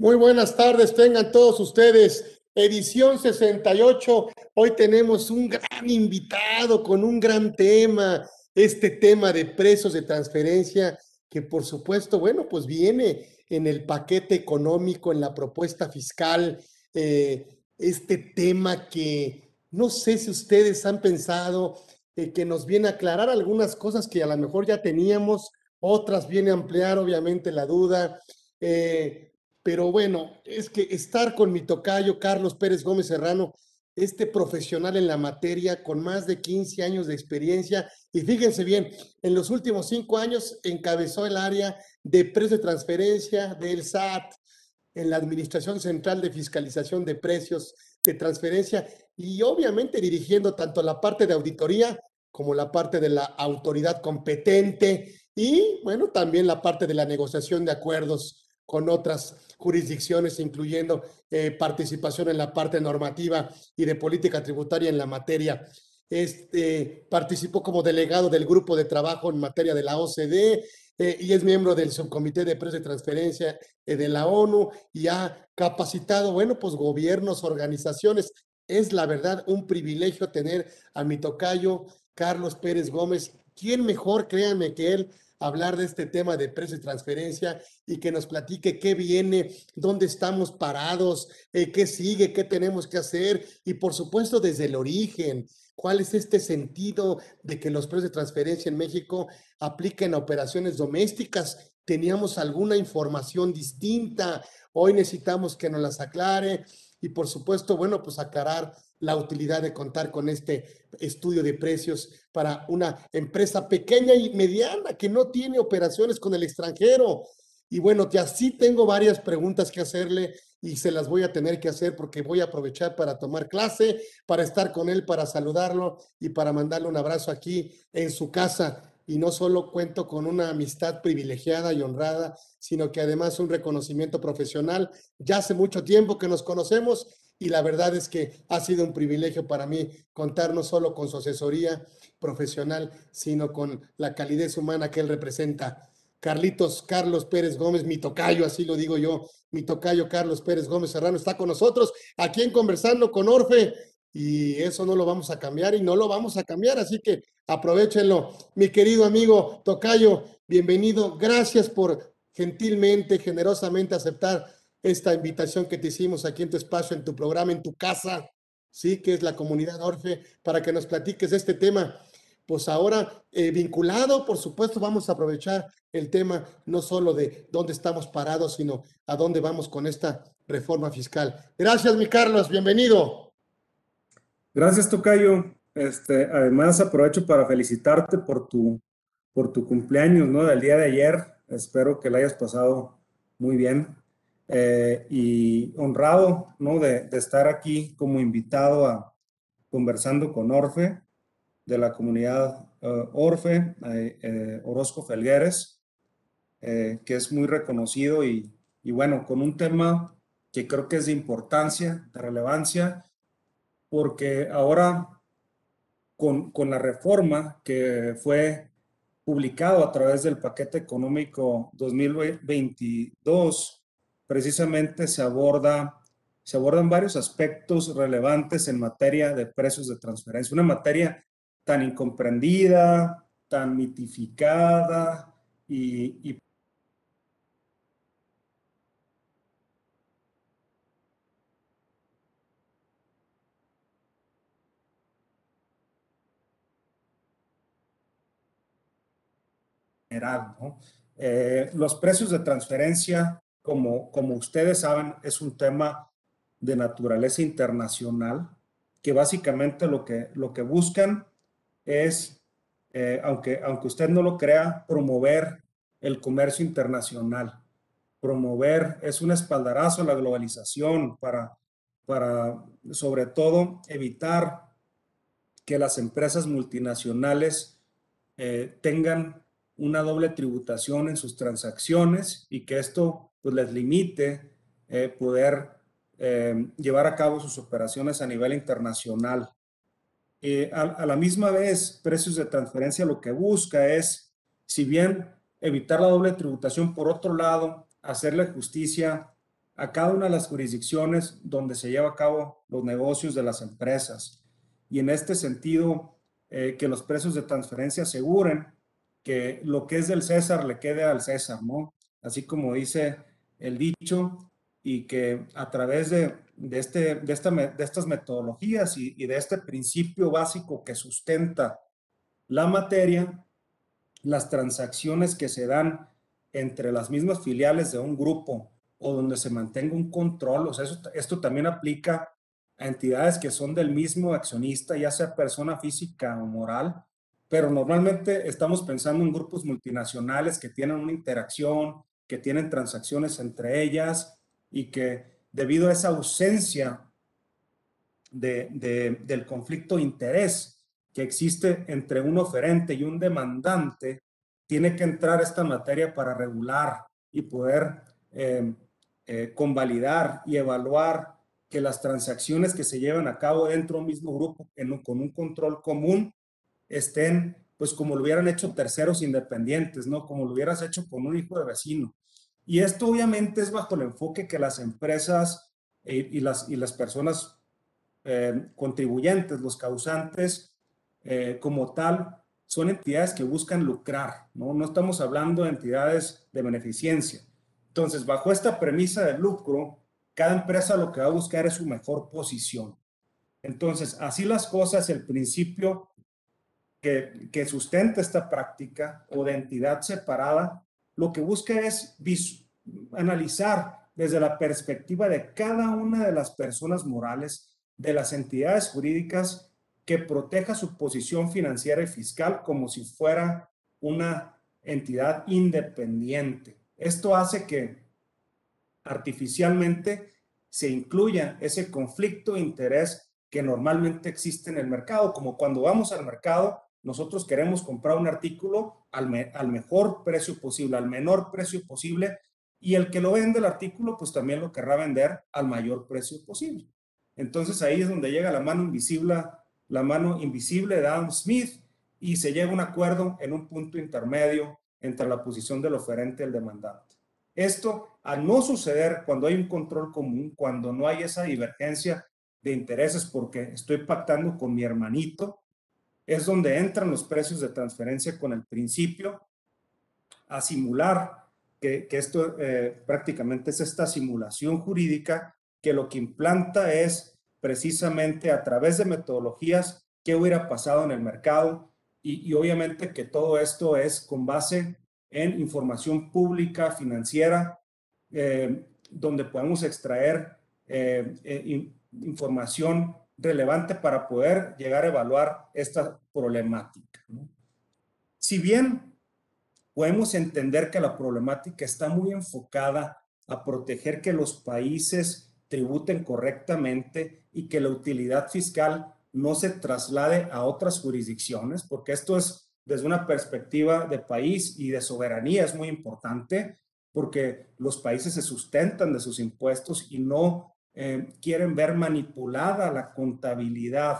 Muy buenas tardes, tengan todos ustedes. Edición 68. Hoy tenemos un gran invitado con un gran tema, este tema de precios de transferencia, que por supuesto, bueno, pues viene en el paquete económico, en la propuesta fiscal, eh, este tema que no sé si ustedes han pensado eh, que nos viene a aclarar algunas cosas que a lo mejor ya teníamos, otras viene a ampliar obviamente la duda. Eh, pero bueno, es que estar con mi tocayo Carlos Pérez Gómez Serrano, este profesional en la materia con más de 15 años de experiencia, y fíjense bien, en los últimos cinco años encabezó el área de precios de transferencia del SAT en la Administración Central de Fiscalización de Precios de Transferencia y obviamente dirigiendo tanto la parte de auditoría como la parte de la autoridad competente y bueno, también la parte de la negociación de acuerdos con otras jurisdicciones, incluyendo eh, participación en la parte normativa y de política tributaria en la materia. Este, participó como delegado del grupo de trabajo en materia de la OCDE eh, y es miembro del subcomité de precios de transferencia eh, de la ONU y ha capacitado, bueno, pues gobiernos, organizaciones. Es la verdad un privilegio tener a mi tocayo Carlos Pérez Gómez. ¿Quién mejor, créanme, que él hablar de este tema de precios de transferencia y que nos platique qué viene, dónde estamos parados, eh, qué sigue, qué tenemos que hacer y por supuesto desde el origen. ¿Cuál es este sentido de que los precios de transferencia en México apliquen a operaciones domésticas? ¿Teníamos alguna información distinta? Hoy necesitamos que nos las aclare y por supuesto, bueno, pues aclarar la utilidad de contar con este estudio de precios para una empresa pequeña y mediana que no tiene operaciones con el extranjero. Y bueno, ya sí tengo varias preguntas que hacerle y se las voy a tener que hacer porque voy a aprovechar para tomar clase, para estar con él, para saludarlo y para mandarle un abrazo aquí en su casa. Y no solo cuento con una amistad privilegiada y honrada, sino que además un reconocimiento profesional. Ya hace mucho tiempo que nos conocemos y la verdad es que ha sido un privilegio para mí contar no solo con su asesoría profesional, sino con la calidez humana que él representa. Carlitos Carlos Pérez Gómez, mi tocayo, así lo digo yo, mi tocayo Carlos Pérez Gómez Serrano está con nosotros aquí en Conversando con Orfe y eso no lo vamos a cambiar y no lo vamos a cambiar, así que aprovechenlo. Mi querido amigo tocayo, bienvenido, gracias por gentilmente, generosamente aceptar esta invitación que te hicimos aquí en tu espacio, en tu programa, en tu casa, sí, que es la comunidad Orfe, para que nos platiques de este tema. Pues ahora, eh, vinculado, por supuesto, vamos a aprovechar el tema no solo de dónde estamos parados, sino a dónde vamos con esta reforma fiscal. Gracias, mi Carlos, bienvenido. Gracias, Tocayo. Este, además, aprovecho para felicitarte por tu, por tu cumpleaños, ¿no? Del día de ayer. Espero que lo hayas pasado muy bien. Eh, y honrado ¿no? de, estar aquí como invitado a conversando con Orfe de la comunidad uh, Orfe, eh, Orozco Felgueres, que es muy reconocido y, y, bueno, con un tema que creo que es de importancia, de relevancia, porque ahora con, con la reforma que fue publicado a través del paquete económico 2022, precisamente se aborda se abordan varios aspectos relevantes en materia de precios de transferencia, una materia tan incomprendida, tan mitificada y, y. ¿no? Eh, los precios de transferencia como, como ustedes saben, es un tema de naturaleza internacional, que básicamente lo que, lo que buscan es, eh, aunque, aunque usted no lo crea, promover el comercio internacional. Promover es un espaldarazo a la globalización para, para sobre todo, evitar que las empresas multinacionales eh, tengan una doble tributación en sus transacciones y que esto pues les limite eh, poder eh, llevar a cabo sus operaciones a nivel internacional. Eh, a, la misma vez, precios de transferencia lo que busca es, si bien evitar la doble tributación, por otro lado, hacerle justicia a cada una de las jurisdicciones donde se lleva a cabo los negocios de las empresas. Y en este sentido, eh, que los precios de transferencia aseguren que lo que es del César le quede al César, ¿no? Así como dice el dicho, y que a través de, de, este, de, esta, de estas metodologías y, de este principio básico que sustenta la materia, las transacciones que se dan entre las mismas filiales de un grupo o donde se mantenga un control, o sea, esto también aplica a entidades que son del mismo accionista, ya sea persona física o moral, pero normalmente estamos pensando en grupos multinacionales que tienen una interacción, que tienen transacciones entre ellas y que debido a esa ausencia de, del conflicto de interés que existe entre un oferente y un demandante, tiene que entrar esta materia para regular y poder eh, eh, convalidar y evaluar que las transacciones que se llevan a cabo dentro de un mismo grupo con un control común estén pues como lo hubieran hecho terceros independientes, ¿no? Como lo hubieras hecho con un hijo de vecino. Y esto obviamente es bajo el enfoque que las empresas eh, y, las, y las personas eh, contribuyentes, los causantes como tal, son entidades que buscan lucrar, ¿no? No estamos hablando de entidades de beneficencia. Entonces, bajo esta premisa de lucro, cada empresa lo que va a buscar es su mejor posición. Entonces, así las cosas, el principio que, que sustenta esta práctica o de entidad separada, lo que busca es analizar desde la perspectiva de cada una de las personas morales, de las entidades jurídicas, que proteja su posición financiera y fiscal como si fuera una entidad independiente. Esto hace que artificialmente se incluya ese conflicto de interés que normalmente existe en el mercado, como cuando vamos al mercado, nosotros queremos comprar un artículo al, al mejor precio posible, al menor precio posible, y el que lo vende el artículo, pues también lo querrá vender al mayor precio posible. Entonces ahí es donde llega la mano invisible, la mano invisible de Adam Smith y se llega a un acuerdo en un punto intermedio entre la posición del oferente y el demandante. Esto, al no suceder cuando hay un control común, cuando no hay esa divergencia de intereses porque estoy pactando con mi hermanito, es donde entran los precios de transferencia con el principio a simular, que, esto eh, prácticamente es esta simulación jurídica que lo que implanta es precisamente a través de metodologías qué hubiera pasado en el mercado, y, obviamente que todo esto es con base en información pública, financiera, eh, donde podemos extraer eh, información relevante para poder llegar a evaluar esta problemática. Si bien podemos entender que la problemática está muy enfocada a proteger que los países tributen correctamente y que la utilidad fiscal no se traslade a otras jurisdicciones, porque esto es desde una perspectiva de país y de soberanía es muy importante, porque los países se sustentan de sus impuestos y no eh, quieren ver manipulada la contabilidad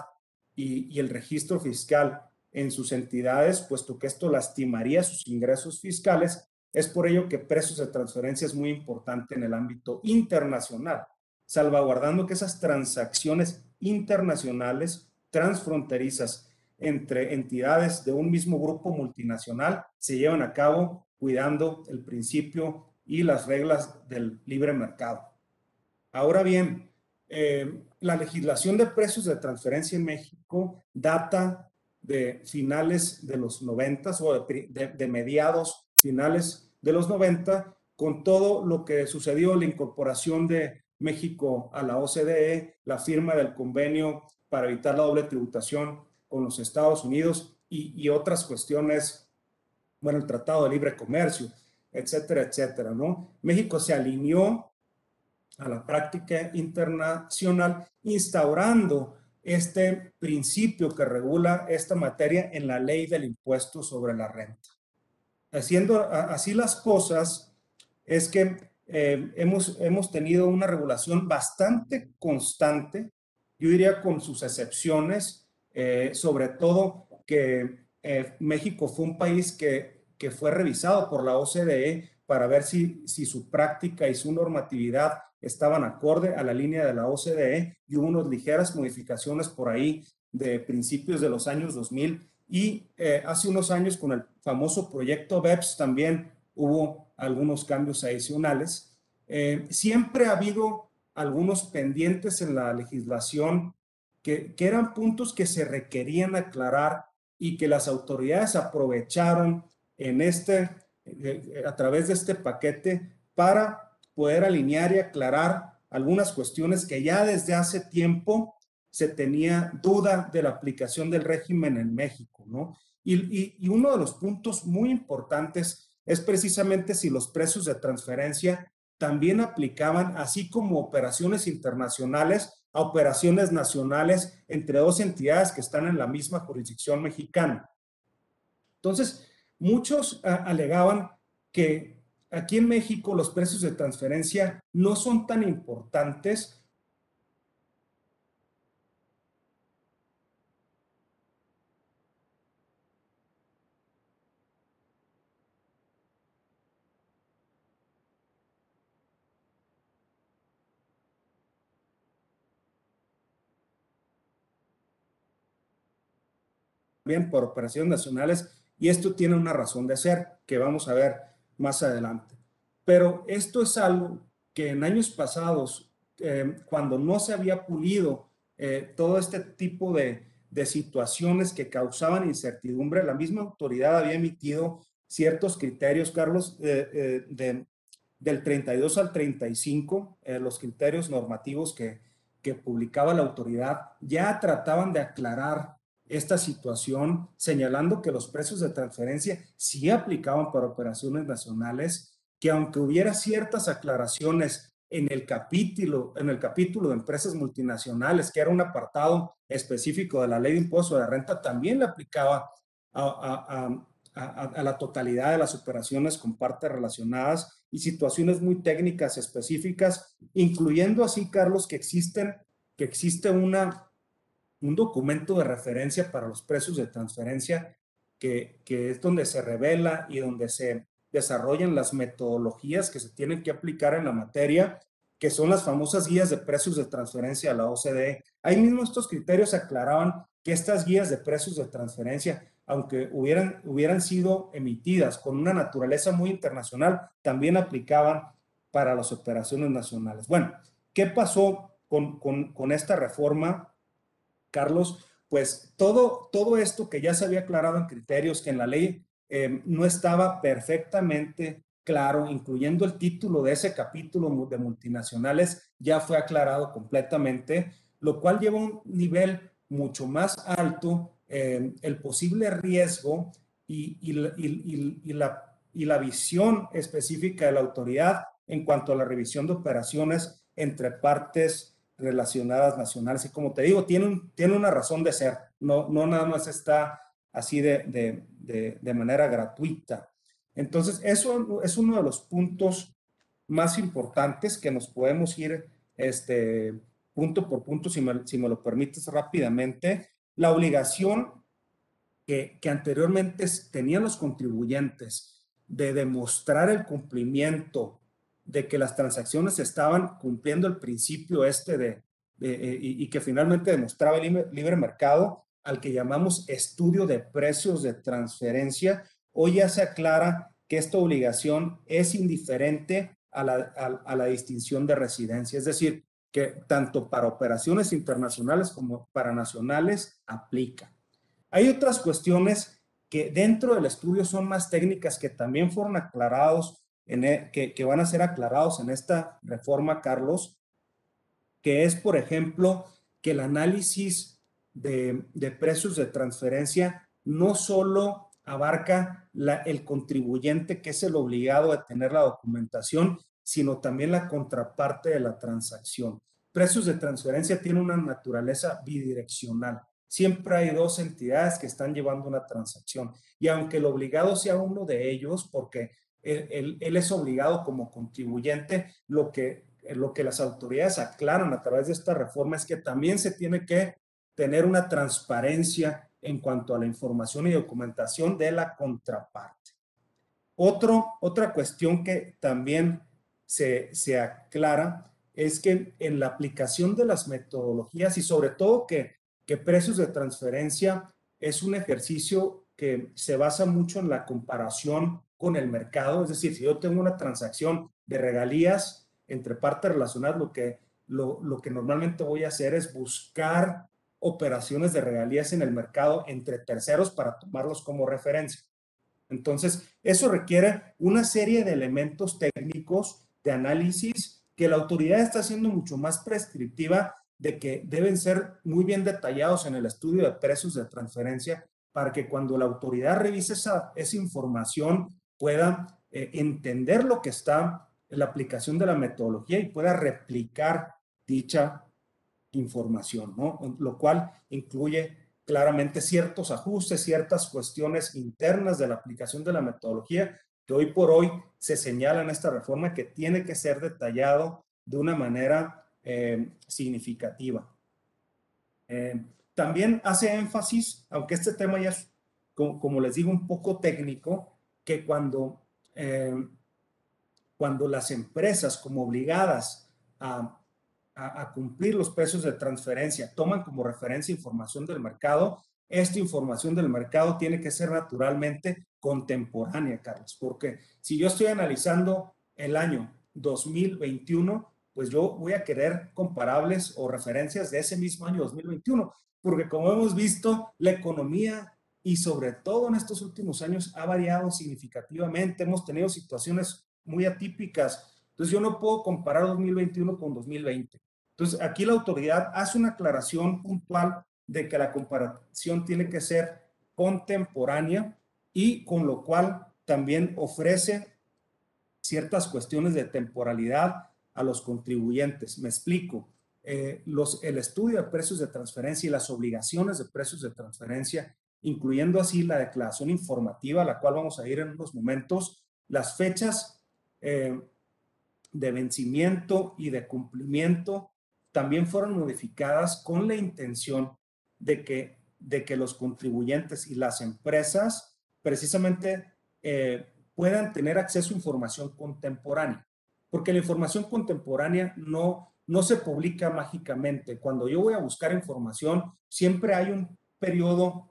y, el registro fiscal en sus entidades, puesto que esto lastimaría sus ingresos fiscales. Es por ello que precios de transferencia es muy importante en el ámbito internacional, salvaguardando que esas transacciones internacionales transfronterizas entre entidades de un mismo grupo multinacional se llevan a cabo cuidando el principio y las reglas del libre mercado. Ahora bien, eh, la legislación de precios de transferencia en México data de finales de los 90 o de, mediados finales de los 90 con todo lo que sucedió, la incorporación de México a la OCDE, la firma del convenio para evitar la doble tributación con los Estados Unidos y, otras cuestiones, bueno, el Tratado de Libre Comercio, etcétera, etcétera, ¿no? México se alineó a la práctica internacional instaurando este principio que regula esta materia en la ley del impuesto sobre la renta. Haciendo así las cosas, es que eh, hemos, hemos tenido una regulación bastante constante, yo diría con sus excepciones, eh, sobre todo que eh, México fue un país que, que fue revisado por la OCDE para ver si, si su práctica y su normatividad estaban acorde a la línea de la OCDE y hubo unas ligeras modificaciones por ahí de principios de los años 2000 y eh, hace unos años con el famoso proyecto BEPS también hubo algunos cambios adicionales. Eh, siempre ha habido algunos pendientes en la legislación que, que eran puntos que se requerían aclarar y que las autoridades aprovecharon en este, eh, a través de este paquete para poder alinear y aclarar algunas cuestiones que ya desde hace tiempo se tenía duda de la aplicación del régimen en México, ¿no? Y, uno de los puntos muy importantes es precisamente si los precios de transferencia también aplicaban, así como operaciones internacionales, a operaciones nacionales entre dos entidades que están en la misma jurisdicción mexicana. Entonces, muchos ah, alegaban que aquí en México los precios de transferencia no son tan importantes. Bien por operaciones nacionales y esto tiene una razón de ser que vamos a ver más adelante. Pero esto es algo que en años pasados, eh, cuando no se había pulido eh, todo este tipo de, de, situaciones que causaban incertidumbre, la misma autoridad había emitido ciertos criterios, Carlos, eh, de, del 32 al 35, los criterios normativos que, que publicaba la autoridad, ya trataban de aclarar esta situación, señalando que los precios de transferencia sí aplicaban para operaciones nacionales, que aunque hubiera ciertas aclaraciones en el capítulo, en el capítulo de empresas multinacionales, que era un apartado específico de la ley de impuesto de renta, también le aplicaba a, la totalidad de las operaciones con partes relacionadas y situaciones muy técnicas específicas, incluyendo así, Carlos, que existen, que existe una un documento de referencia para los precios de transferencia que, es donde se revela y donde se desarrollan las metodologías que se tienen que aplicar en la materia, que son las famosas guías de precios de transferencia a la OCDE. Ahí mismo estos criterios aclaraban que estas guías de precios de transferencia, aunque hubieran, hubieran sido emitidas con una naturaleza muy internacional, también aplicaban para las operaciones nacionales. Bueno, ¿qué pasó con, con esta reforma? Carlos, pues todo, todo esto que ya se había aclarado en criterios, que en la ley eh, no estaba perfectamente claro, incluyendo el título de ese capítulo de multinacionales, ya fue aclarado completamente, lo cual lleva a un nivel mucho más alto eh, el posible riesgo y, y, la, y la visión específica de la autoridad en cuanto a la revisión de operaciones entre partes relacionadas nacionales. Y como te digo, tiene, tiene una razón de ser, no, no nada más está así de, de, de, manera gratuita. Entonces, eso es uno de los puntos más importantes que nos podemos ir este, punto por punto, si me, si me lo permites rápidamente. La obligación que, que anteriormente tenían los contribuyentes de demostrar el cumplimiento de que las transacciones estaban cumpliendo el principio este de, eh, y, que finalmente demostraba el libre, mercado al que llamamos estudio de precios de transferencia, hoy ya se aclara que esta obligación es indiferente a la, a la distinción de residencia, es decir, que tanto para operaciones internacionales como para nacionales aplica. Hay otras cuestiones que dentro del estudio son más técnicas que también fueron aclarados e, que, van a ser aclarados en esta reforma, Carlos, que es, por ejemplo, que el análisis de, precios de transferencia no solo abarca el contribuyente que es el obligado a tener la documentación, sino también la contraparte de la transacción. Precios de transferencia tiene una naturaleza bidireccional. Siempre hay dos entidades que están llevando una transacción y aunque el obligado sea uno de ellos, porque él, es obligado como contribuyente. Lo que, lo que las autoridades aclaran a través de esta reforma es que también se tiene que tener una transparencia en cuanto a la información y documentación de la contraparte. Otro, otra cuestión que también se, se aclara es que en la aplicación de las metodologías y sobre todo que, que precios de transferencia es un ejercicio que se basa mucho en la comparación con el mercado, es decir, si yo tengo una transacción de regalías entre partes relacionadas, lo que, lo, lo que normalmente voy a hacer es buscar operaciones de regalías en el mercado entre terceros para tomarlos como referencia. Entonces, eso requiere una serie de elementos técnicos de análisis que la autoridad está haciendo mucho más prescriptiva de que deben ser muy bien detallados en el estudio de precios de transferencia para que cuando la autoridad revise esa, esa información pueda eh, entender lo que está en la aplicación de la metodología y pueda replicar dicha información, ¿no? Lo cual incluye claramente ciertos ajustes, ciertas cuestiones internas de la aplicación de la metodología que hoy por hoy se señala en esta reforma que tiene que ser detallado de una manera eh, significativa. Eh, también hace énfasis, aunque este tema ya es, como, les digo, un poco técnico, que cuando, eh, cuando las empresas como obligadas a a, cumplir los precios de transferencia, toman como referencia información del mercado, esta información del mercado tiene que ser naturalmente contemporánea, Carlos, porque si yo estoy analizando el año 2021, pues yo voy a querer comparables o referencias de ese mismo año 2021, porque como hemos visto, la economía y sobre todo en estos últimos años ha variado significativamente, hemos tenido situaciones muy atípicas, entonces yo no puedo comparar 2021 con 2020. Entonces, aquí la autoridad hace una aclaración puntual de que la comparación tiene que ser contemporánea y con lo cual también ofrece ciertas cuestiones de temporalidad a los contribuyentes. Me explico. Eh, los, el estudio de precios de transferencia y las obligaciones de precios de transferencia, incluyendo así la declaración informativa, a la cual vamos a ir en unos momentos, las fechas eh, de vencimiento y de cumplimiento también fueron modificadas con la intención de que, de que los contribuyentes y las empresas precisamente eh, puedan tener acceso a información contemporánea, porque la información contemporánea no, no se publica mágicamente. Cuando yo voy a buscar información, siempre hay un periodo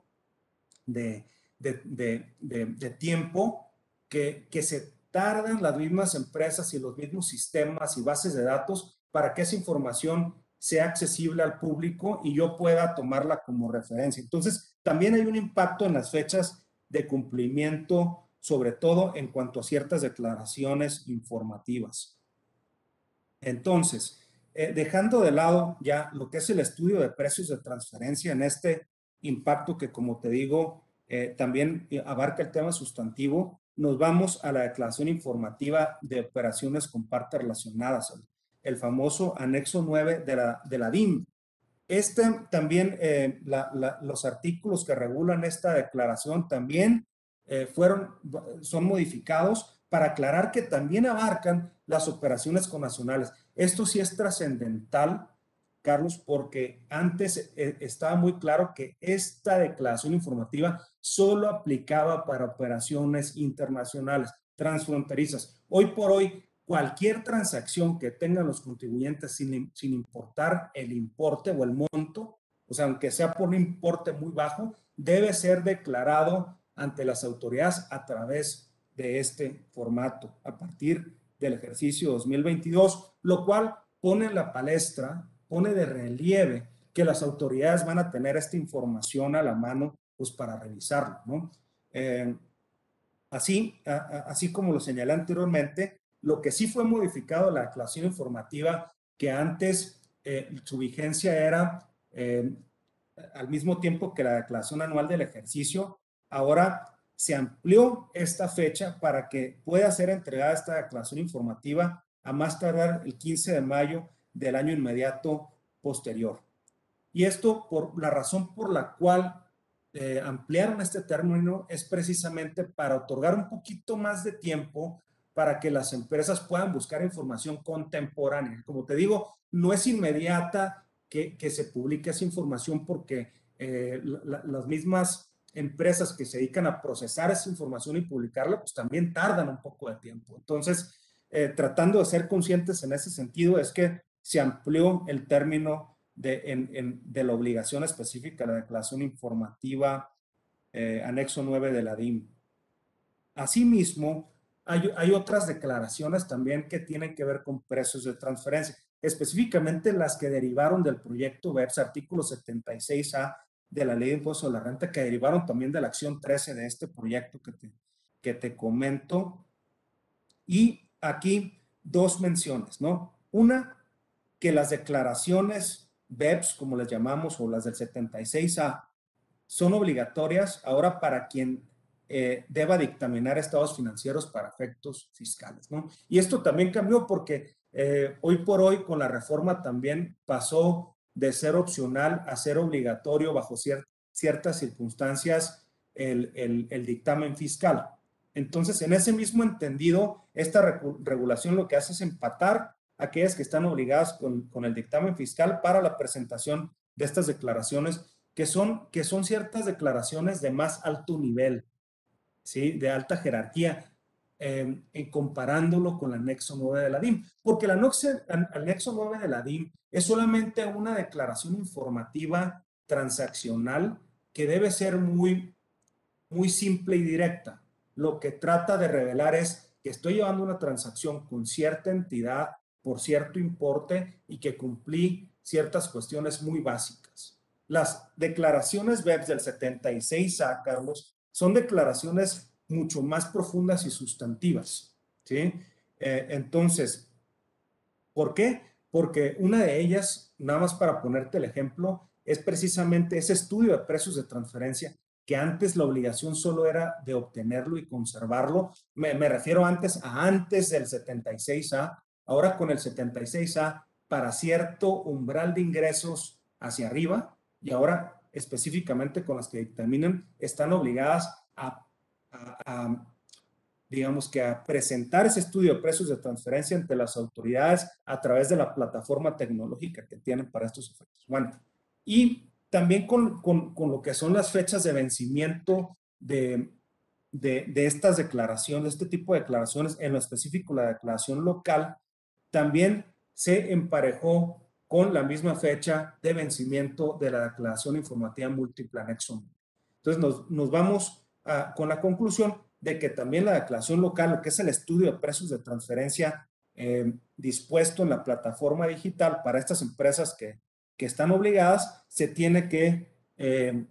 de, de, tiempo que, que se tardan las mismas empresas y los mismos sistemas y bases de datos para que esa información sea accesible al público y yo pueda tomarla como referencia. Entonces, también hay un impacto en las fechas de cumplimiento, sobre todo en cuanto a ciertas declaraciones informativas. Entonces, eh, dejando de lado ya lo que es el estudio de precios de transferencia en este impacto que, como te digo, eh, también abarca el tema sustantivo, nos vamos a la declaración informativa de operaciones con partes relacionadas, el famoso anexo 9 de la, de la DIM. Este también, eh, los artículos que regulan esta declaración también eh, fueron, son modificados para aclarar que también abarcan las operaciones con nacionales. Esto sí es trascendental, Carlos, porque antes eh, estaba muy claro que esta declaración informativa solo aplicaba para operaciones internacionales, transfronterizas. Hoy por hoy cualquier transacción que tengan los contribuyentes sin, sin importar el importe o el monto, o sea, aunque sea por un importe muy bajo, debe ser declarado ante las autoridades a través de este formato a partir del ejercicio 2022, lo cual pone en la palestra, pone de relieve que las autoridades van a tener esta información a la mano pues para revisarlo, ¿no? Eh, así, así como lo señalé anteriormente, lo que sí fue modificado la declaración informativa, que antes eh, su vigencia era eh, al mismo tiempo que la declaración anual del ejercicio, ahora se amplió esta fecha para que pueda ser entregada esta declaración informativa a más tardar el 15 de mayo del año inmediato posterior. Y esto por la razón por la cual eh, ampliaron este término es precisamente para otorgar un poquito más de tiempo para que las empresas puedan buscar información contemporánea. Como te digo, no es inmediata que, que se publique esa información porque eh, las mismas empresas que se dedican a procesar esa información y publicarla, pues también tardan un poco de tiempo. Entonces, eh, tratando de ser conscientes en ese sentido, es que se amplió el término de, de la obligación específica, la declaración informativa, eh, anexo 9 de la DIM. Asimismo, hay, hay, otras declaraciones también que tienen que ver con precios de transferencia, específicamente las que derivaron del proyecto BEPS, artículo 76A de la ley de impuesto a la renta, que derivaron también de la acción 13 de este proyecto que te, que te comento. Y aquí dos menciones, ¿no? Una, que las declaraciones BEPS, como las llamamos, o las del 76A, son obligatorias ahora para quien eh, deba dictaminar estados financieros para efectos fiscales, ¿no? Y esto también cambió porque eh, hoy por hoy con la reforma también pasó de ser opcional a ser obligatorio bajo ciertas circunstancias el, el, dictamen fiscal. Entonces, en ese mismo entendido, esta regulación lo que hace es empatar aquellas que están obligadas con, con, el dictamen fiscal para la presentación de estas declaraciones, que son, que son ciertas declaraciones de más alto nivel, ¿sí? de alta jerarquía, eh, en comparándolo con el anexo 9 de la DIM. Porque el anexo, el anexo 9 de la DIM es solamente una declaración informativa transaccional que debe ser muy, muy simple y directa. Lo que trata de revelar es que estoy llevando una transacción con cierta entidad por cierto importe y que cumplí ciertas cuestiones muy básicas. Las declaraciones BEPS del 76A, Carlos, son declaraciones mucho más profundas y sustantivas. ¿sí? Eh, entonces, ¿por qué? Porque una de ellas, nada más para ponerte el ejemplo, es precisamente ese estudio de precios de transferencia que antes la obligación solo era de obtenerlo y conservarlo. Me, me refiero antes a antes del 76A, ahora con el 76A para cierto umbral de ingresos hacia arriba y ahora específicamente con las que dictaminan están obligadas a, digamos que a presentar ese estudio de precios de transferencia ante las autoridades a través de la plataforma tecnológica que tienen para estos efectos. Bueno, y también con, con, con lo que son las fechas de vencimiento de, de, de, estas declaraciones, este tipo de declaraciones, en lo específico la declaración local, también se emparejó con la misma fecha de vencimiento de la declaración informativa múltiple. Entonces nos, nos vamos con la conclusión de que también la declaración local, lo que es el estudio de precios de transferencia eh, dispuesto en la plataforma digital para estas empresas que, que están obligadas, se tiene que eh,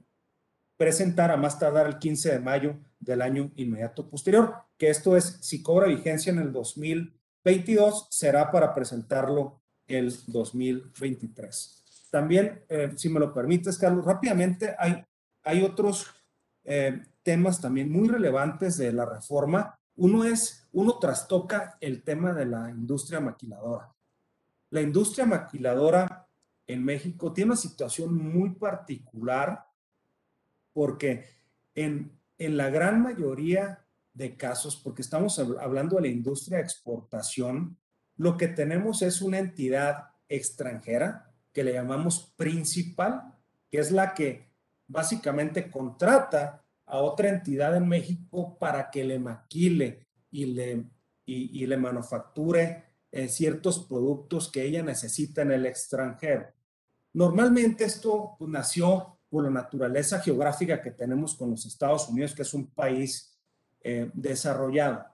presentar a más tardar el 15 de mayo del año inmediato posterior, que esto es si cobra vigencia en el 2000 22 será para presentarlo el 2023. También, eh, si me lo permites, Carlos, rápidamente hay, hay otros eh, temas también muy relevantes de la reforma. Uno es, uno trastoca el tema de la industria maquiladora. La industria maquiladora en México tiene una situación muy particular porque en, en la gran mayoría de casos, porque estamos hablando de la industria de exportación, lo que tenemos es una entidad extranjera que le llamamos principal, que es la que básicamente contrata a otra entidad en México para que le maquile y le, y, le manufacture eh, ciertos productos que ella necesita en el extranjero. Normalmente esto pues, nació por la naturaleza geográfica que tenemos con los Estados Unidos, que es un país eh, desarrollado.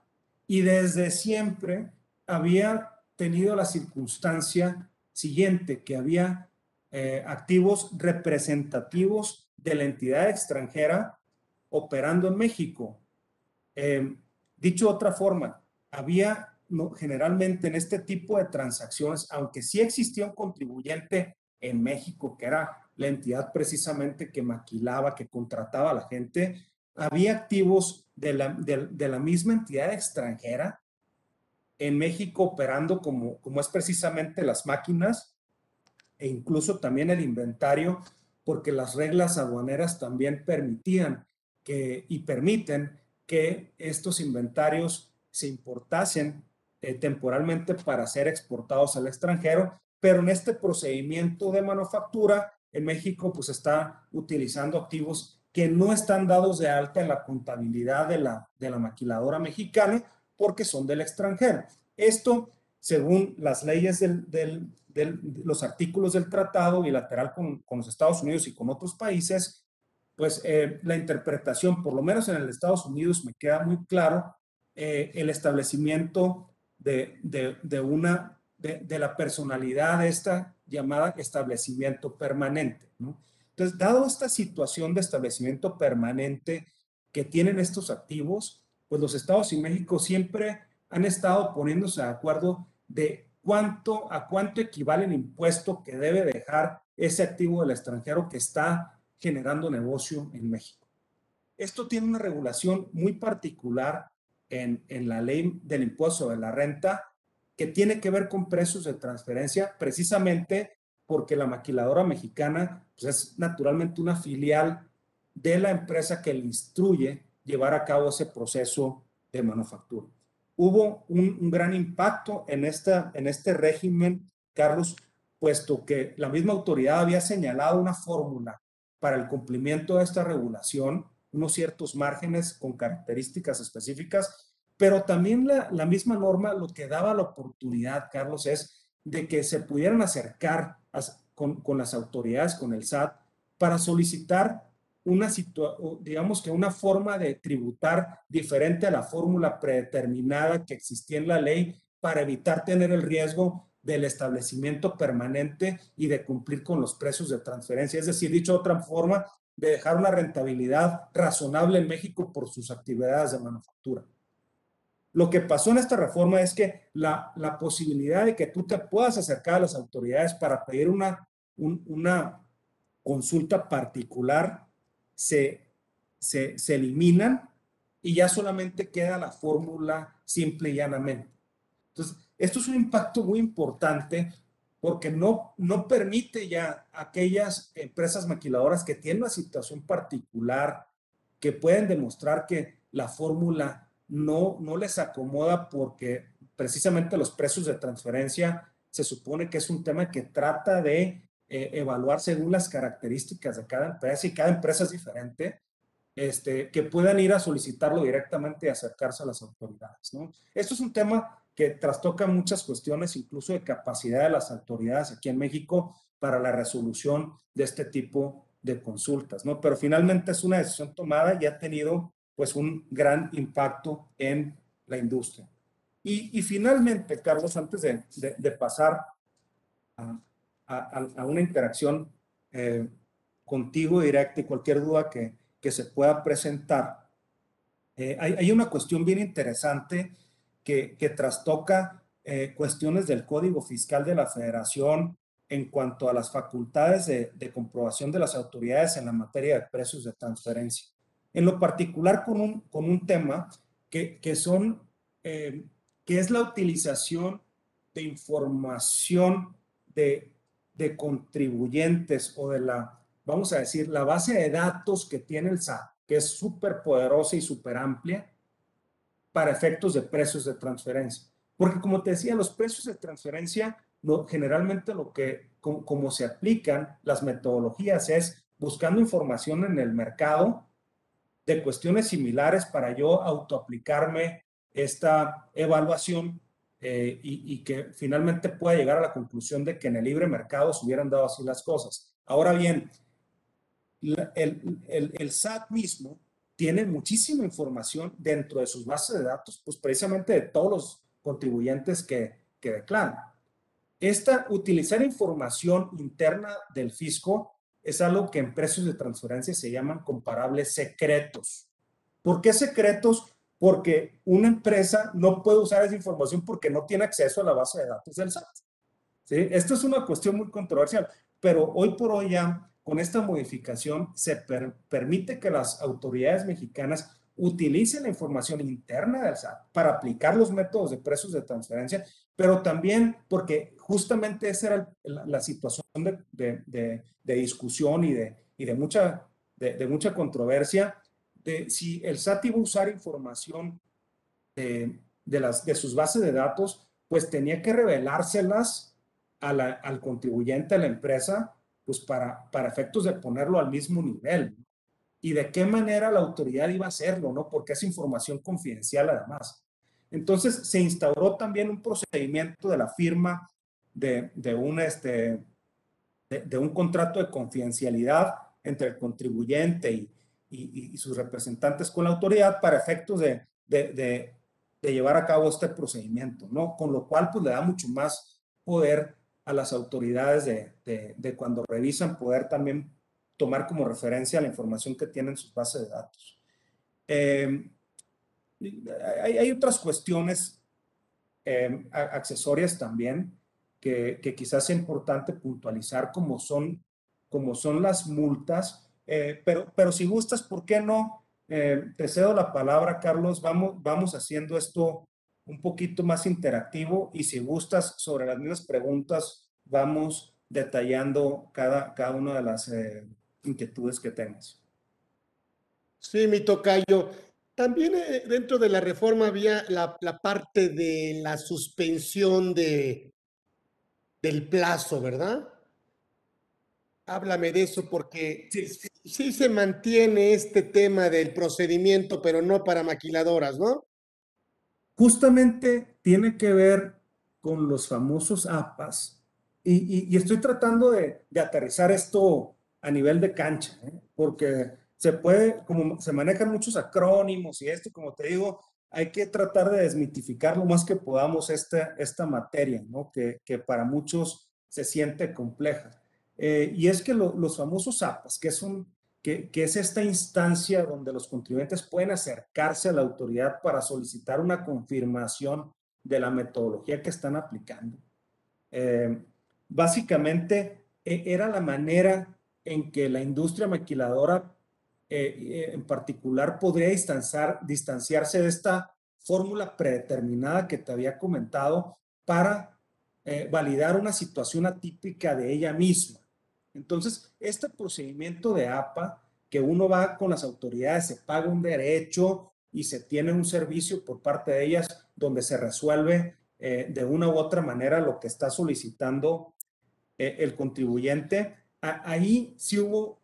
Y desde siempre había tenido la circunstancia siguiente, que había eh, activos representativos de la entidad extranjera operando en México. Eh, dicho de otra forma, había generalmente en este tipo de transacciones, aunque sí existía un contribuyente en México, que era la entidad precisamente que maquilaba, que contrataba a la gente, había activos de la, de, la misma entidad extranjera en México operando como, como es precisamente las máquinas e incluso también el inventario, porque las reglas aduaneras también permitían que, y permiten que estos inventarios se importasen eh, temporalmente para ser exportados al extranjero, pero en este procedimiento de manufactura en México pues está utilizando activos que no están dados de alta en la contabilidad de la, de la maquiladora mexicana porque son del extranjero. Esto según las leyes de los artículos del tratado bilateral con, con, los Estados Unidos y con otros países, pues eh, la interpretación, por lo menos en el Estados Unidos, me queda muy claro eh, el establecimiento de, de una, de, la personalidad de esta llamada establecimiento permanente. ¿no? Entonces, dado esta situación de establecimiento permanente que tienen estos activos, pues los Estados y México siempre han estado poniéndose de acuerdo de cuánto, a cuánto equivale el impuesto que debe dejar ese activo del extranjero que está generando negocio en México. Esto tiene una regulación muy particular en, en la ley del impuesto sobre la renta que tiene que ver con precios de transferencia, precisamente porque la maquiladora mexicana pues, es naturalmente una filial de la empresa que le instruye llevar a cabo ese proceso de manufactura. Hubo un, gran impacto en, esta, en este régimen, Carlos, puesto que la misma autoridad había señalado una fórmula para el cumplimiento de esta regulación, unos ciertos márgenes con características específicas, pero también la, la misma norma lo que daba la oportunidad, Carlos, es de que se pudieran acercar con, con las autoridades, con el SAT, para solicitar una digamos que una forma de tributar diferente a la fórmula predeterminada que existía en la ley para evitar tener el riesgo del establecimiento permanente y de cumplir con los precios de transferencia. Es decir, dicho de otra forma, de dejar una rentabilidad razonable en México por sus actividades de manufactura. Lo que pasó en esta reforma es que la, la posibilidad de que tú te puedas acercar a las autoridades para pedir una, una consulta particular se, se, se eliminan y ya solamente queda la fórmula simple y llanamente. Entonces, esto es un impacto muy importante porque no, no permite ya aquellas empresas maquiladoras que tienen una situación particular, que pueden demostrar que la fórmula no, no les acomoda porque precisamente los precios de transferencia se supone que es un tema que trata de eh, evaluar según las características de cada empresa y cada empresa es diferente, este, que puedan ir a solicitarlo directamente y acercarse a las autoridades. ¿no? Esto es un tema que trastoca muchas cuestiones, incluso de capacidad de las autoridades aquí en México para la resolución de este tipo de consultas, ¿no? Pero finalmente es una decisión tomada y ha tenido pues un gran impacto en la industria. Y, y finalmente, Carlos, antes de, de, pasar a, a, a, una interacción eh, contigo directa y cualquier duda que, que se pueda presentar, eh, hay, hay, una cuestión bien interesante que, que trastoca eh, cuestiones del Código Fiscal de la Federación en cuanto a las facultades de, de comprobación de las autoridades en la materia de precios de transferencia en lo particular con un, con un tema que, que son, eh, que es la utilización de información de, de contribuyentes o de la, vamos a decir, la base de datos que tiene el SAT, que es súper poderosa y súper amplia para efectos de precios de transferencia. Porque como te decía, los precios de transferencia, no, generalmente lo que, como, como se aplican las metodologías es buscando información en el mercado de cuestiones similares para yo autoaplicarme esta evaluación eh, y, que finalmente pueda llegar a la conclusión de que en el libre mercado se hubieran dado así las cosas. Ahora bien, el, el, SAT mismo tiene muchísima información dentro de sus bases de datos, pues precisamente de todos los contribuyentes que, que declaran. Esta, utilizar información interna del fisco es algo que en precios de transferencia se llaman comparables secretos. ¿Por qué secretos? Porque una empresa no puede usar esa información porque no tiene acceso a la base de datos del SAT. ¿Sí? Esto es una cuestión muy controversial, pero hoy por hoy ya con esta modificación se permite que las autoridades mexicanas utilicen la información interna del SAT para aplicar los métodos de precios de transferencia, pero también porque justamente esa era la, situación de, discusión y de, y de, mucha, de, mucha controversia, de si el SAT iba a usar información de, las, de sus bases de datos, pues tenía que revelárselas al contribuyente, a la empresa, pues para, para efectos de ponerlo al mismo nivel y de qué manera la autoridad iba a hacerlo, ¿no? Porque es información confidencial además. Entonces se instauró también un procedimiento de la firma de, un, este, de, un contrato de confidencialidad entre el contribuyente y, y, sus representantes con la autoridad para efectos de, de, llevar a cabo este procedimiento, ¿no? Con lo cual, pues le da mucho más poder a las autoridades de, cuando revisan, poder también tomar como referencia la información que tienen en sus bases de datos. Eh, hay, hay, otras cuestiones eh, accesorias también que, que, quizás es importante puntualizar, como son, como son las multas, eh, pero, pero si gustas, ¿por qué no? te cedo la palabra, Carlos, vamos, vamos haciendo esto un poquito más interactivo y si gustas sobre las mismas preguntas, vamos detallando cada, cada una de las eh, inquietudes que tengas. Sí, mi tocayo. También eh, dentro de la reforma había la, la, parte de la suspensión de, del plazo, ¿verdad? Háblame de eso porque sí, sí se mantiene este tema del procedimiento, pero no para maquiladoras, ¿no? justamente tiene que ver con los famosos APAS. Y, estoy tratando de, aterrizar esto a nivel de cancha, ¿eh? porque se puede, como se manejan muchos acrónimos y esto, como te digo, hay que tratar de desmitificar lo más que podamos esta, esta materia, ¿no? que, para muchos se siente compleja. Eh, y es que los famosos APAS, que es un que, es esta instancia donde los contribuyentes pueden acercarse a la autoridad para solicitar una confirmación de la metodología que están aplicando. Eh, básicamente, e, era la manera en que la industria maquiladora eh, eh, en particular podría distanciar, distanciarse de esta fórmula predeterminada que te había comentado para validar una situación atípica de ella misma. Entonces, este procedimiento de APA, que uno va con las autoridades, se paga un derecho y se tiene un servicio por parte de ellas donde se resuelve eh, de una u otra manera lo que está solicitando eh, el contribuyente. ahí sí hubo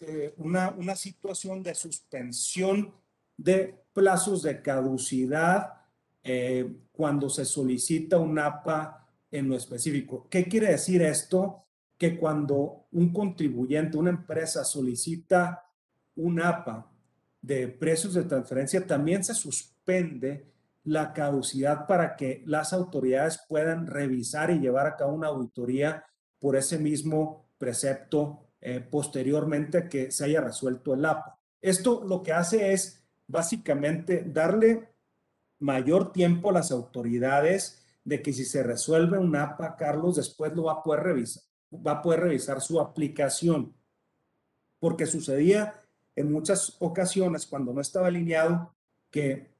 eh, una, una situación de suspensión de plazos de caducidad cuando se solicita un APA en lo específico. ¿Qué quiere decir esto? que cuando un contribuyente, una empresa solicita un APA de precios de transferencia, también se suspende la caducidad para que las autoridades puedan revisar y llevar a cabo una auditoría por ese mismo precepto eh, posteriormente que se haya resuelto el APA. Esto lo que hace es básicamente darle mayor tiempo a las autoridades de que si se resuelve un APA, Carlos, después lo va a poder revisar, va a poder revisar su aplicación. Porque sucedía en muchas ocasiones cuando no estaba alineado que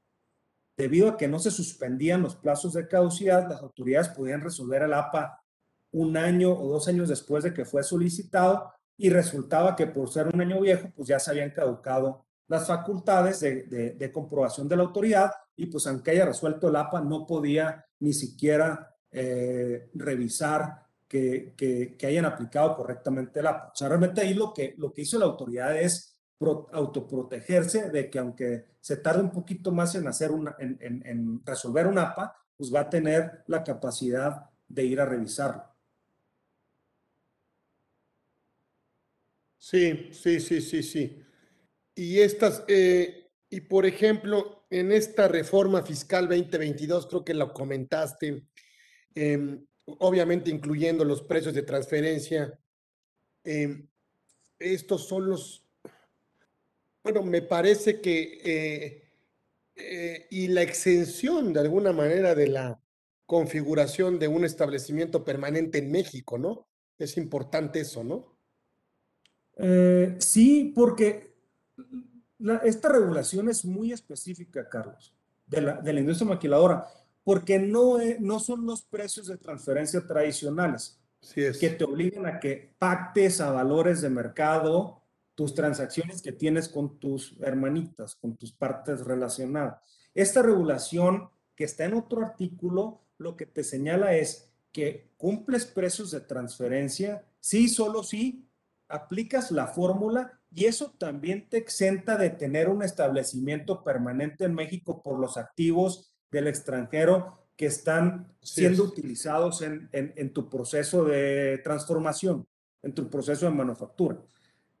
debido a que no se suspendían los plazos de caducidad, las autoridades podían resolver el APA un año o dos años después de que fue solicitado y resultaba que por ser un año viejo, pues ya se habían caducado las facultades de, de comprobación de la autoridad y pues aunque haya resuelto el APA, no podía ni siquiera eh, revisar que, hayan aplicado correctamente el APA. O sea, realmente ahí lo que, lo que hizo la autoridad es autoprotegerse de que aunque se tarde un poquito más en, hacer una, en, resolver un APA, pues va a tener la capacidad de ir a revisarlo. Sí, sí, sí, sí, sí. Y estas, eh, y por ejemplo, en esta reforma fiscal 2022, creo que lo comentaste, eh, obviamente incluyendo los precios de transferencia. Em, estos son los, bueno, me parece que, eh, eh, y la exención de alguna manera de la configuración de un establecimiento permanente en México, ¿no? Es importante eso, ¿no? Eh, sí, porque esta regulación es muy específica, Carlos, de la, de la industria maquiladora porque no, no son los precios de transferencia tradicionales que te obligan a que pactes a valores de mercado tus transacciones que tienes con tus hermanitas, con tus partes relacionadas. Esta regulación que está en otro artículo, lo que te señala es que cumples precios de transferencia, sí, solo sí, aplicas la fórmula y eso también te exenta de tener un establecimiento permanente en México por los activos del extranjero que están siendo utilizados en, en, tu proceso de transformación, en tu proceso de manufactura.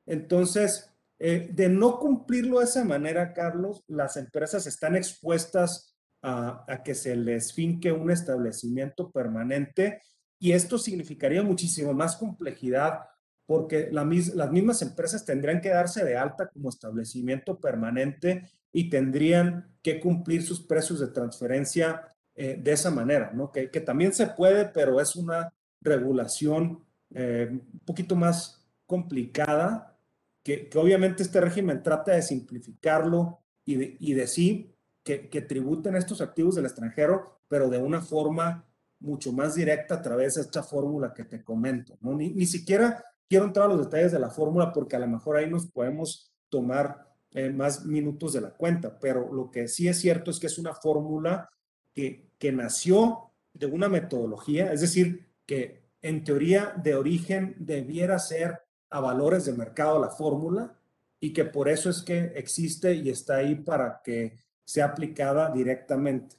Entonces, eh, de no cumplirlo de esa manera, Carlos, las empresas están expuestas a, a, que se les finque un establecimiento permanente y esto significaría muchísimo más complejidad porque la, las mismas empresas tendrían que darse de alta como establecimiento permanente y tendrían que cumplir sus precios de transferencia eh, de esa manera, ¿no? Que, que, también se puede, pero es una regulación eh, un poquito más complicada, que, que, obviamente este régimen trata de simplificarlo y, de, y decir que, que tributen estos activos del extranjero, pero de una forma mucho más directa a través de esta fórmula que te comento, ¿no? Ni, ni siquiera quiero entrar a los detalles de la fórmula porque a lo mejor ahí nos podemos tomar eh, más minutos de la cuenta, pero lo que sí es cierto es que es una fórmula que, que nació de una metodología, es decir, que en teoría de origen debiera ser a valores de mercado la fórmula y que por eso es que existe y está ahí para que sea aplicada directamente.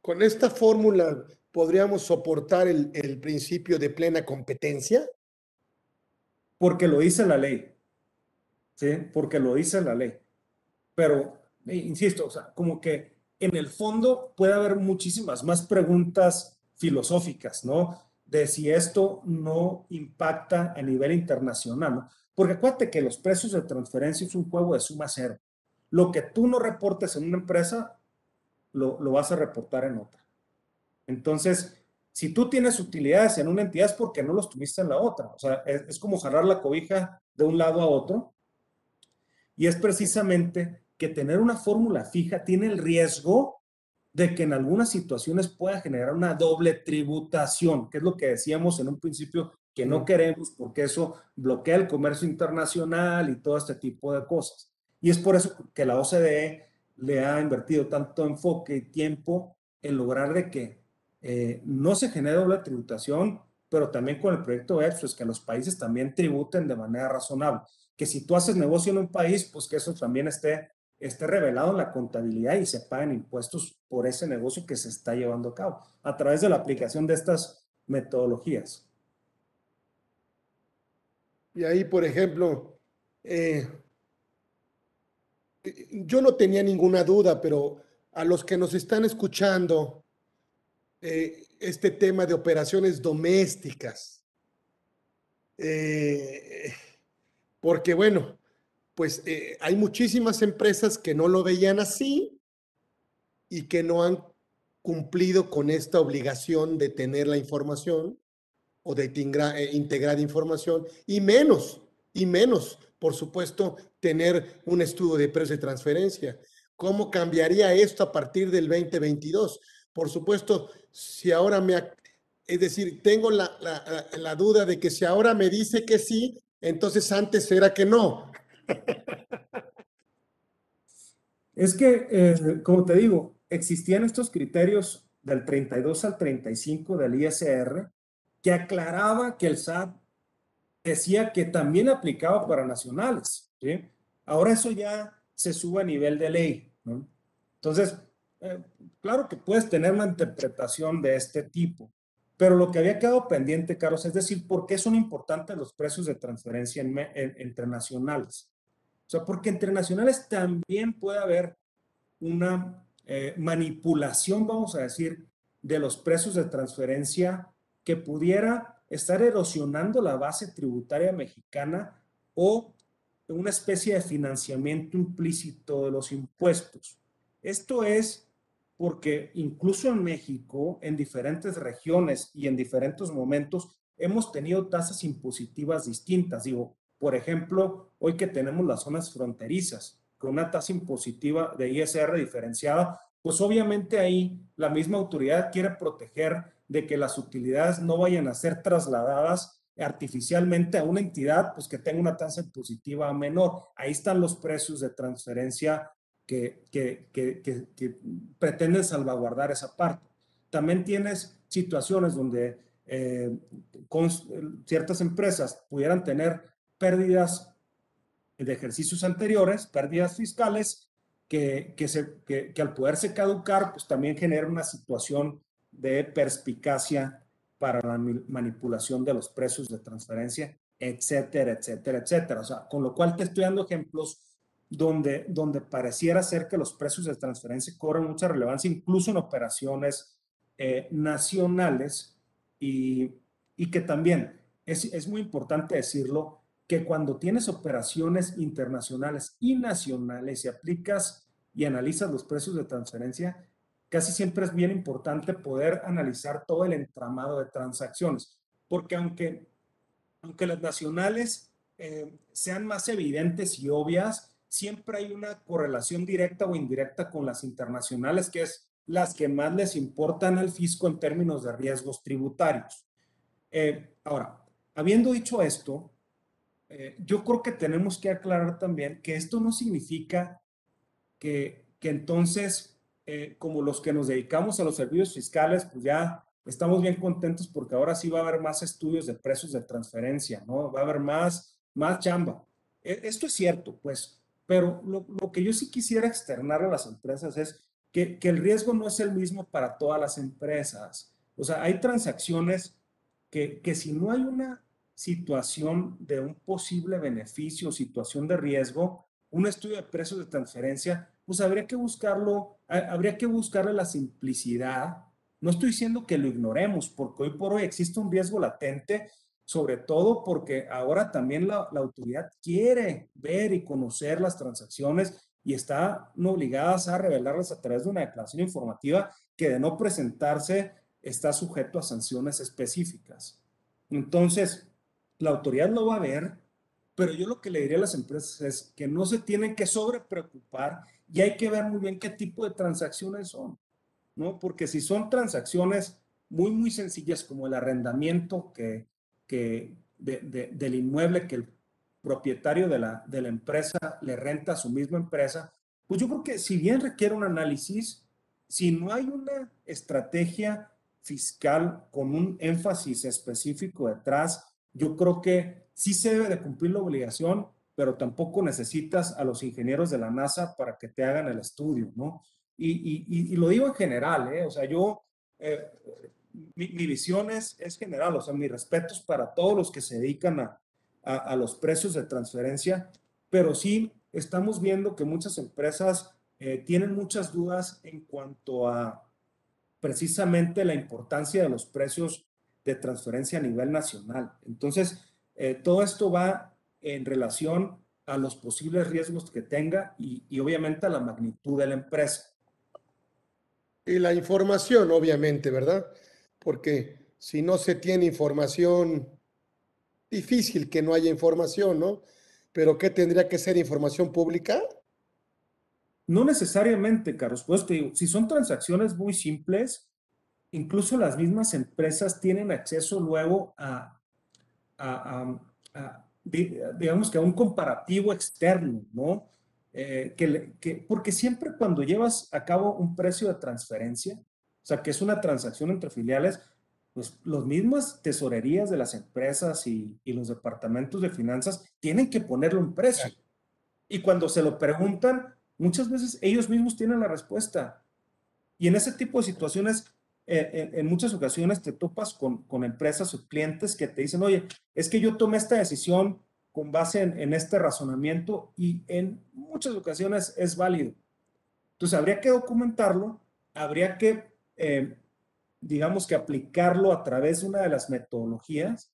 Con esta fórmula podríamos soportar el, el principio de plena competencia. Porque lo dice la ley. ¿sí? Porque lo dice la ley. Pero, eh, insisto, o sea, como que en el fondo puede haber muchísimas más preguntas filosóficas, ¿no? De si esto no impacta a nivel internacional, ¿no? Porque acuérdate que los precios de transferencia es un juego de suma cero. Lo que tú no reportes en una empresa, lo, lo vas a reportar en otra. Entonces, si tú tienes utilidades en una entidad es porque no los tuviste en la otra. O sea, es, es como jalar la cobija de un lado a otro y es precisamente que tener una fórmula fija tiene el riesgo de que en algunas situaciones pueda generar una doble tributación, que es lo que decíamos en un principio que no queremos porque eso bloquea el comercio internacional y todo este tipo de cosas. Y es por eso que la OCDE le ha invertido tanto enfoque y tiempo en lograr de que eh, no se genere doble tributación, pero también con el proyecto EPSO es que los países también tributen de manera razonable que si tú haces negocio en un país, pues que eso también esté, esté revelado en la contabilidad y se paguen impuestos por ese negocio que se está llevando a cabo a través de la aplicación de estas metodologías. Y ahí, por ejemplo, eh, yo no tenía ninguna duda, pero a los que nos están escuchando, eh, este tema de operaciones domésticas, eh, porque bueno, pues eh, hay muchísimas empresas que no lo veían así y que no han cumplido con esta obligación de tener la información o de eh, integrar, información y menos, y menos, por supuesto, tener un estudio de precios de transferencia. ¿Cómo cambiaría esto a partir del 2022? Por supuesto, si ahora me... Es decir, tengo la, la, duda de que si ahora me dice que sí, entonces antes era que no. Es que, eh, como te digo, existían estos criterios del 32 al 35 del ISR que aclaraba que el SAT decía que también aplicaba para nacionales. Ahora eso ya se sube a nivel de ley. Entonces, eh, claro que puedes tener una interpretación de este tipo, pero lo que había quedado pendiente, Carlos, es decir, ¿por qué son importantes los precios de transferencia entre nacionales? O sea, porque entre nacionales también puede haber una eh, manipulación, vamos a decir, de los precios de transferencia que pudiera estar erosionando la base tributaria mexicana o una especie de financiamiento implícito de los impuestos. Esto es porque incluso en México, en diferentes regiones y en diferentes momentos, hemos tenido tasas impositivas distintas. Digo, por ejemplo, hoy que tenemos las zonas fronterizas con una tasa impositiva de ISR diferenciada, pues obviamente ahí la misma autoridad quiere proteger de que las utilidades no vayan a ser trasladadas artificialmente a una entidad pues que tenga una tasa impositiva menor. Ahí están los precios de transferencia que, que, que, que, pretenden salvaguardar esa parte. También tienes situaciones donde eh, ciertas empresas pudieran tener pérdidas de ejercicios anteriores, pérdidas fiscales, que, que, se, que, que al poderse caducar, pues también genera una situación de perspicacia para la manipulación de los precios de transferencia, etcétera, etcétera, etcétera. O sea, con lo cual te estoy dando ejemplos donde, donde pareciera ser que los precios de transferencia cobran mucha relevancia, incluso en operaciones eh, nacionales, y, y, que también es, es muy importante decirlo, que cuando tienes operaciones internacionales y nacionales y aplicas y analizas los precios de transferencia, casi siempre es bien importante poder analizar todo el entramado de transacciones, porque aunque, aunque las nacionales eh, sean más evidentes y obvias, siempre hay una correlación directa o indirecta con las internacionales, que es las que más les importan al fisco en términos de riesgos tributarios. Eh, ahora, habiendo dicho esto, eh, yo creo que tenemos que aclarar también que esto no significa que, que entonces eh, como los que nos dedicamos a los servicios fiscales, pues ya estamos bien contentos porque ahora sí va a haber más estudios de precios de transferencia, ¿no? Va a haber más, más chamba. E, esto es cierto, pues, pero lo, lo, que yo sí quisiera externar a las empresas es que, que el riesgo no es el mismo para todas las empresas. O sea, hay transacciones que, que si no hay una situación de un posible beneficio, situación de riesgo, un estudio de precios de transferencia pues habría que buscarlo, habría que buscarle la simplicidad. No estoy diciendo que lo ignoremos, porque hoy por hoy existe un riesgo latente, sobre todo porque ahora también la, autoridad quiere ver y conocer las transacciones y está obligadas a revelarlas a través de una declaración informativa que de no presentarse está sujeto a sanciones específicas. Entonces, la autoridad lo va a ver, pero yo lo que le diría a las empresas es que no se tienen que sobrepreocupar y hay que ver muy bien qué tipo de transacciones son, ¿no? Porque si son transacciones muy, muy sencillas como el arrendamiento que, que de, de, del inmueble que el propietario de la, de la empresa le renta a su misma empresa, pues yo creo que si bien requiere un análisis, si no hay una estrategia fiscal con un énfasis específico detrás, yo creo que sí se debe de cumplir la obligación, pero tampoco necesitas a los ingenieros de la NASA para que te hagan el estudio, ¿no? Y, y, y lo digo en general, ¿eh? O sea, yo, eh, mi, mi, visión es, es general, o sea, mis respetos para todos los que se dedican a, a, a los precios de transferencia, pero sí estamos viendo que muchas empresas eh, tienen muchas dudas en cuanto a precisamente la importancia de los precios de transferencia a nivel nacional. Entonces, eh, todo esto va en relación a los posibles riesgos que tenga y, y, obviamente a la magnitud de la empresa. Y la información, obviamente, ¿verdad? Porque si no se tiene información, difícil que no haya información, ¿no? Pero ¿qué tendría que ser información pública? No necesariamente, Carlos. Pues te digo, si son transacciones muy simples, incluso las mismas empresas tienen acceso luego a, a, a, a digamos que a un comparativo externo, ¿no? Eh, que, que, porque siempre cuando llevas a cabo un precio de transferencia, sea, que es una transacción entre filiales, pues los mismas tesorerías de las empresas y, y los departamentos de finanzas tienen que ponerle un precio. Y cuando se lo preguntan, muchas veces ellos mismos tienen la respuesta. Y en ese tipo de situaciones, en, en, muchas ocasiones te topas con, con, empresas o clientes que te dicen, oye, es que yo tomé esta decisión con base en, en, este razonamiento y en muchas ocasiones es válido. Entonces, habría que documentarlo, habría que, eh, digamos que aplicarlo a través de una de las metodologías,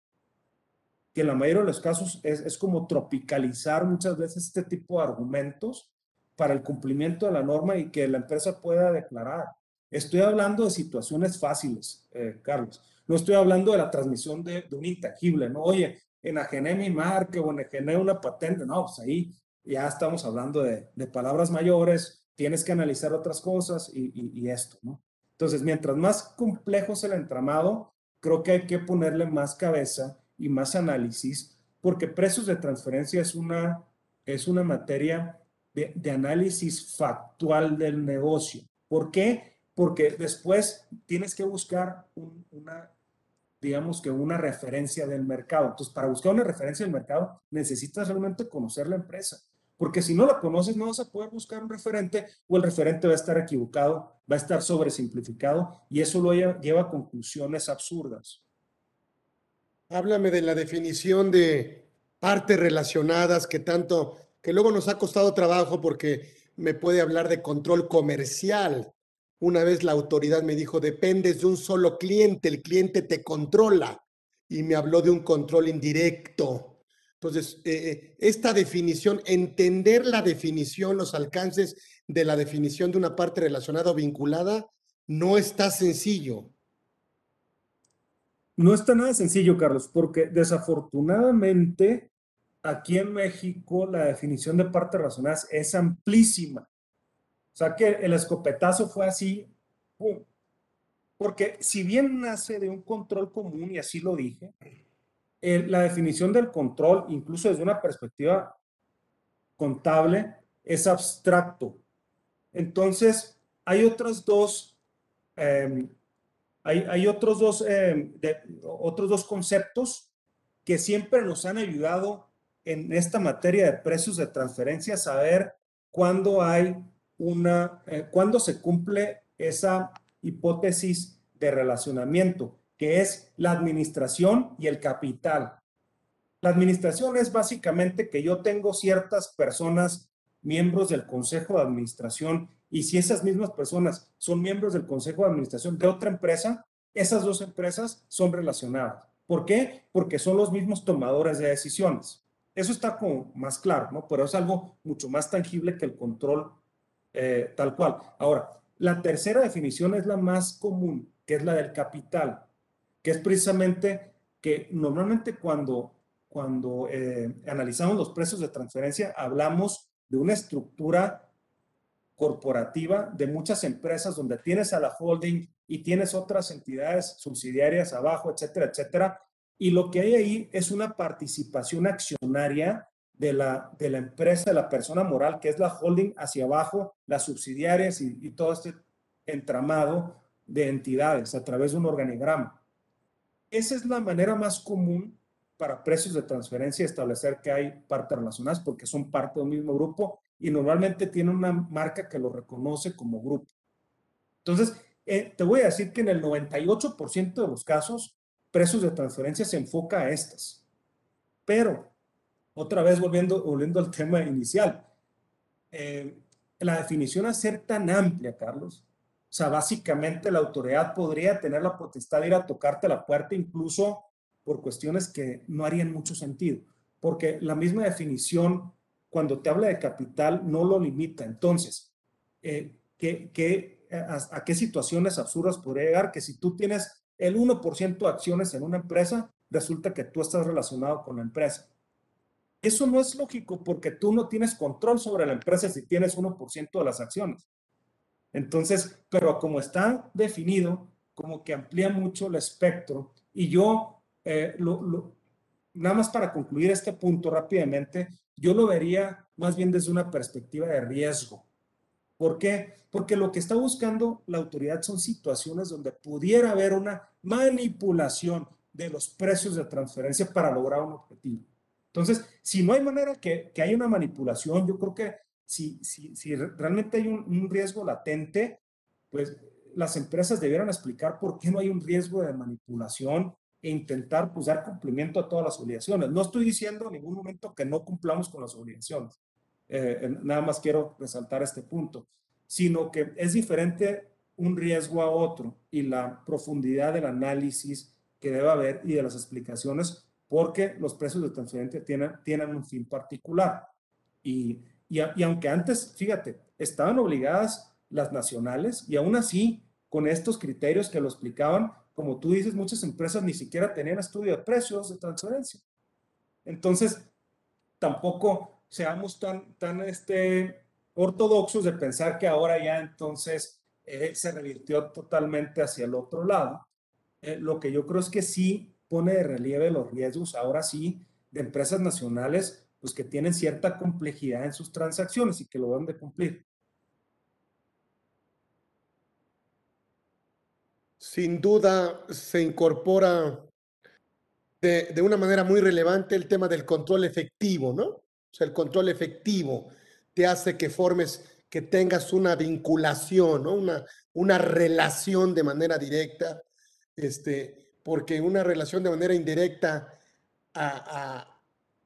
que en la mayoría de los casos es, es como tropicalizar muchas veces este tipo de argumentos para el cumplimiento de la norma y que la empresa pueda declarar. Estoy hablando de situaciones fáciles, eh, Carlos. No estoy hablando de la transmisión de, de, un intangible, ¿no? Oye, enajené mi marca o enajené una patente. No, pues ahí ya estamos hablando de, de palabras mayores, tienes que analizar otras cosas y, y, y, esto, ¿no? Entonces, mientras más complejo es el entramado, creo que hay que ponerle más cabeza y más análisis, porque precios de transferencia es una, es una materia de, análisis factual del negocio. ¿Por qué? porque después tienes que buscar un, una, digamos que una referencia del mercado. Entonces, para buscar una referencia del mercado, necesitas realmente conocer la empresa. Porque si no la conoces no vas a poder buscar un referente o el referente va a estar equivocado, va a estar sobresimplificado y eso lo lleva, a conclusiones absurdas. Háblame de la definición de partes relacionadas que tanto, que luego nos ha costado trabajo porque me puede hablar de control comercial. Una vez la autoridad me dijo, dependes de un solo cliente, el cliente te controla. Y me habló de un control indirecto. Entonces, eh, eh, esta definición, entender la definición, los alcances de la definición de una parte relacionada o vinculada, no está sencillo. No está nada sencillo, Carlos, porque desafortunadamente aquí en México la definición de partes razonadas es amplísima. O sea que el escopetazo fue así, porque si bien nace de un control común, y así lo dije, la definición del control, incluso desde una perspectiva contable, es abstracto. Entonces, hay otros dos, em, hay, otros, dos em, otros dos conceptos que siempre nos han ayudado en esta materia de precios de transferencia saber cuándo hay una, eh, cuándo se cumple esa hipótesis de relacionamiento, que es la administración y el capital. La administración es básicamente que yo tengo ciertas personas, miembros del consejo de administración, y si esas mismas personas son miembros del consejo de administración de otra empresa, esas dos empresas son relacionadas. ¿Por qué? Porque son los mismos tomadores de decisiones. Eso está como más claro, ¿no? Pero es algo mucho más tangible que el control eh, tal cual. Ahora, la tercera definición es la más común, que es la del capital, que es precisamente que normalmente cuando, cuando eh, analizamos los precios de transferencia hablamos de una estructura corporativa de muchas empresas donde tienes a la holding y tienes otras entidades subsidiarias abajo, etcétera, etcétera, y lo que hay ahí es una participación accionaria de la, de la empresa, de la persona moral, que es la holding hacia abajo, las subsidiarias y, todo este entramado de entidades a través de un organigrama. Esa es la manera más común para precios de transferencia establecer que hay partes relacionadas porque son parte de un mismo grupo y normalmente tiene una marca que lo reconoce como grupo. Entonces, eh, te voy a decir que en el 98% de los casos precios de transferencia se enfoca a estas. Pero, otra vez volviendo, volviendo al tema inicial, eh, la definición a ser tan amplia, Carlos, o sea, básicamente la autoridad podría tener la potestad de ir a tocarte la puerta incluso por cuestiones que no harían mucho sentido, porque la misma definición, cuando te habla de capital, no lo limita. Entonces, eh, ¿qué, a, qué situaciones absurdas podría llegar? Que si tú tienes el 1% de acciones en una empresa, resulta que tú estás relacionado con la empresa. Eso no es lógico porque tú no tienes control sobre la empresa si tienes 1% de las acciones. Entonces, pero como está definido, como que amplía mucho el espectro y yo, eh, nada más para concluir este punto rápidamente, yo lo vería más bien desde una perspectiva de riesgo. ¿Por qué? Porque lo que está buscando la autoridad son situaciones donde pudiera haber una manipulación de los precios de transferencia para lograr un objetivo. Entonces, si no hay manera que, que haya una manipulación, yo creo que si, si, si realmente hay un, riesgo latente, pues las empresas debieran explicar por qué no hay un riesgo de manipulación e intentar pues, dar cumplimiento a todas las obligaciones. No estoy diciendo en ningún momento que no cumplamos con las obligaciones. Eh, nada más quiero resaltar este punto, sino que es diferente un riesgo a otro y la profundidad del análisis que debe haber y de las explicaciones, porque los precios de transferencia tienen, tienen un fin particular. Y, y, aunque antes, fíjate, estaban obligadas las nacionales y aún así, con estos criterios que lo explicaban, como tú dices, muchas empresas ni siquiera tenían estudio de precios de transferencia. Entonces, tampoco seamos tan, tan este, ortodoxos de pensar que ahora ya entonces eh, se revirtió totalmente hacia el otro lado. Eh, lo que yo creo es que sí pone de relieve los riesgos, ahora sí, de empresas nacionales, pues que tienen cierta complejidad en sus transacciones y que lo deben de cumplir. Sin duda se incorpora de, de una manera muy relevante el tema del control efectivo, ¿no? O sea, el control efectivo te hace que formes, que tengas una vinculación, ¿no? una, una relación de manera directa, este, porque una relación de manera indirecta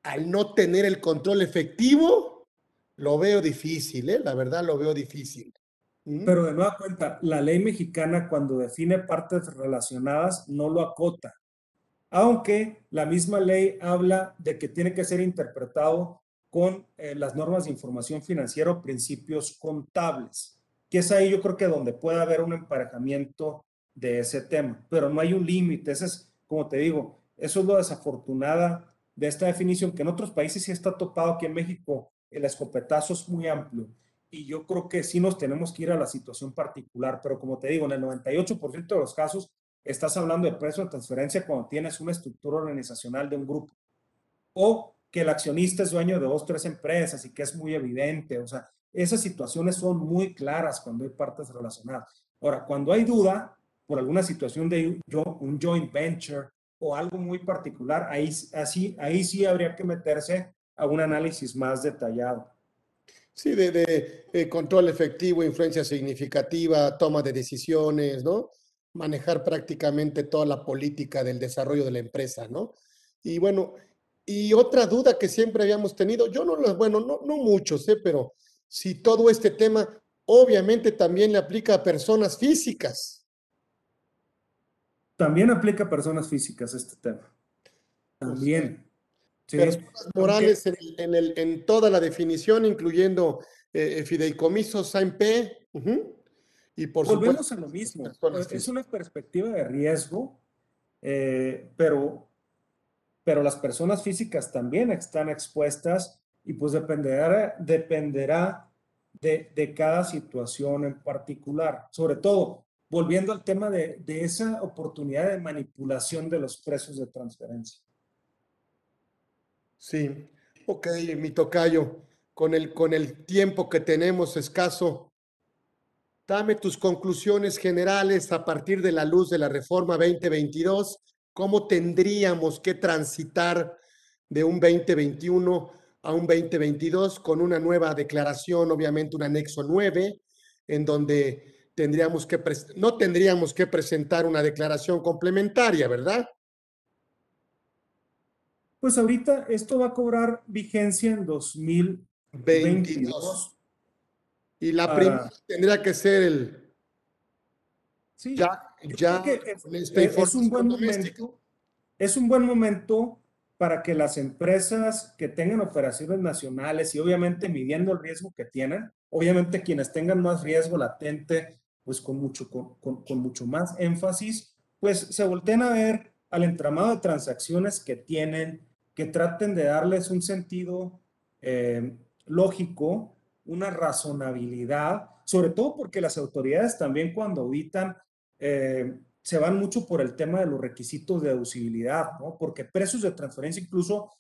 al no tener el control efectivo, lo veo difícil, ¿eh? la verdad lo veo difícil. ¿Mm? Pero de nueva cuenta, la ley mexicana cuando define partes relacionadas no lo acota, aunque la misma ley habla de que tiene que ser interpretado con eh, las normas de información financiera o principios contables, que es ahí yo creo que donde puede haber un emparejamiento de ese tema, pero no hay un límite, ese es, como te digo, eso es lo desafortunada de esta definición, que en otros países sí está topado, aquí en México el escopetazo es muy amplio y yo creo que sí nos tenemos que ir a la situación particular, pero como te digo, en el 98% de los casos estás hablando de precio de transferencia cuando tienes una estructura organizacional de un grupo o que el accionista es dueño de dos, tres empresas y que es muy evidente, o sea, esas situaciones son muy claras cuando hay partes relacionadas. Ahora, cuando hay duda por alguna situación de un joint venture o algo muy particular, ahí, así, ahí sí habría que meterse a un análisis más detallado. Sí, de, eh, control efectivo, influencia significativa, toma de decisiones, ¿no? Manejar prácticamente toda la política del desarrollo de la empresa, ¿no? Y bueno, y otra duda que siempre habíamos tenido, yo no lo, bueno, no, no muchos, ¿eh? Pero si todo este tema obviamente también le aplica a personas físicas. También aplica a personas físicas este tema. También. Sí, morales en, el, en, toda la definición, incluyendo eh, fideicomisos AMP. Y por Volvemos a lo mismo. Es una perspectiva de riesgo, eh, pero, pero las personas físicas también están expuestas y pues dependerá, dependerá de, de cada situación en particular. Sobre todo, volviendo al tema de, esa oportunidad de manipulación de los precios de transferencia. Sí, ok, mi tocayo, con el, con el tiempo que tenemos escaso, dame tus conclusiones generales a partir de la luz de la reforma 2022, cómo tendríamos que transitar de un 2021 a un 2022 con una nueva declaración, obviamente un anexo 9, en donde tendríamos que no tendríamos que presentar una declaración complementaria, ¿verdad? Pues ahorita esto va a cobrar vigencia en 2022. Y la primera tendría que ser el... Sí, ya, ya es, un buen momento. Es un buen momento para que las empresas que tengan operaciones nacionales y obviamente midiendo el riesgo que tienen, obviamente quienes tengan más riesgo latente, pues con mucho, con, mucho más énfasis, pues se volteen a ver al entramado de transacciones que tienen, que traten de darles un sentido eh, lógico, una razonabilidad, sobre todo porque las autoridades también cuando auditan eh, se van mucho por el tema de los requisitos de deducibilidad, ¿no? Porque precios de transferencia incluso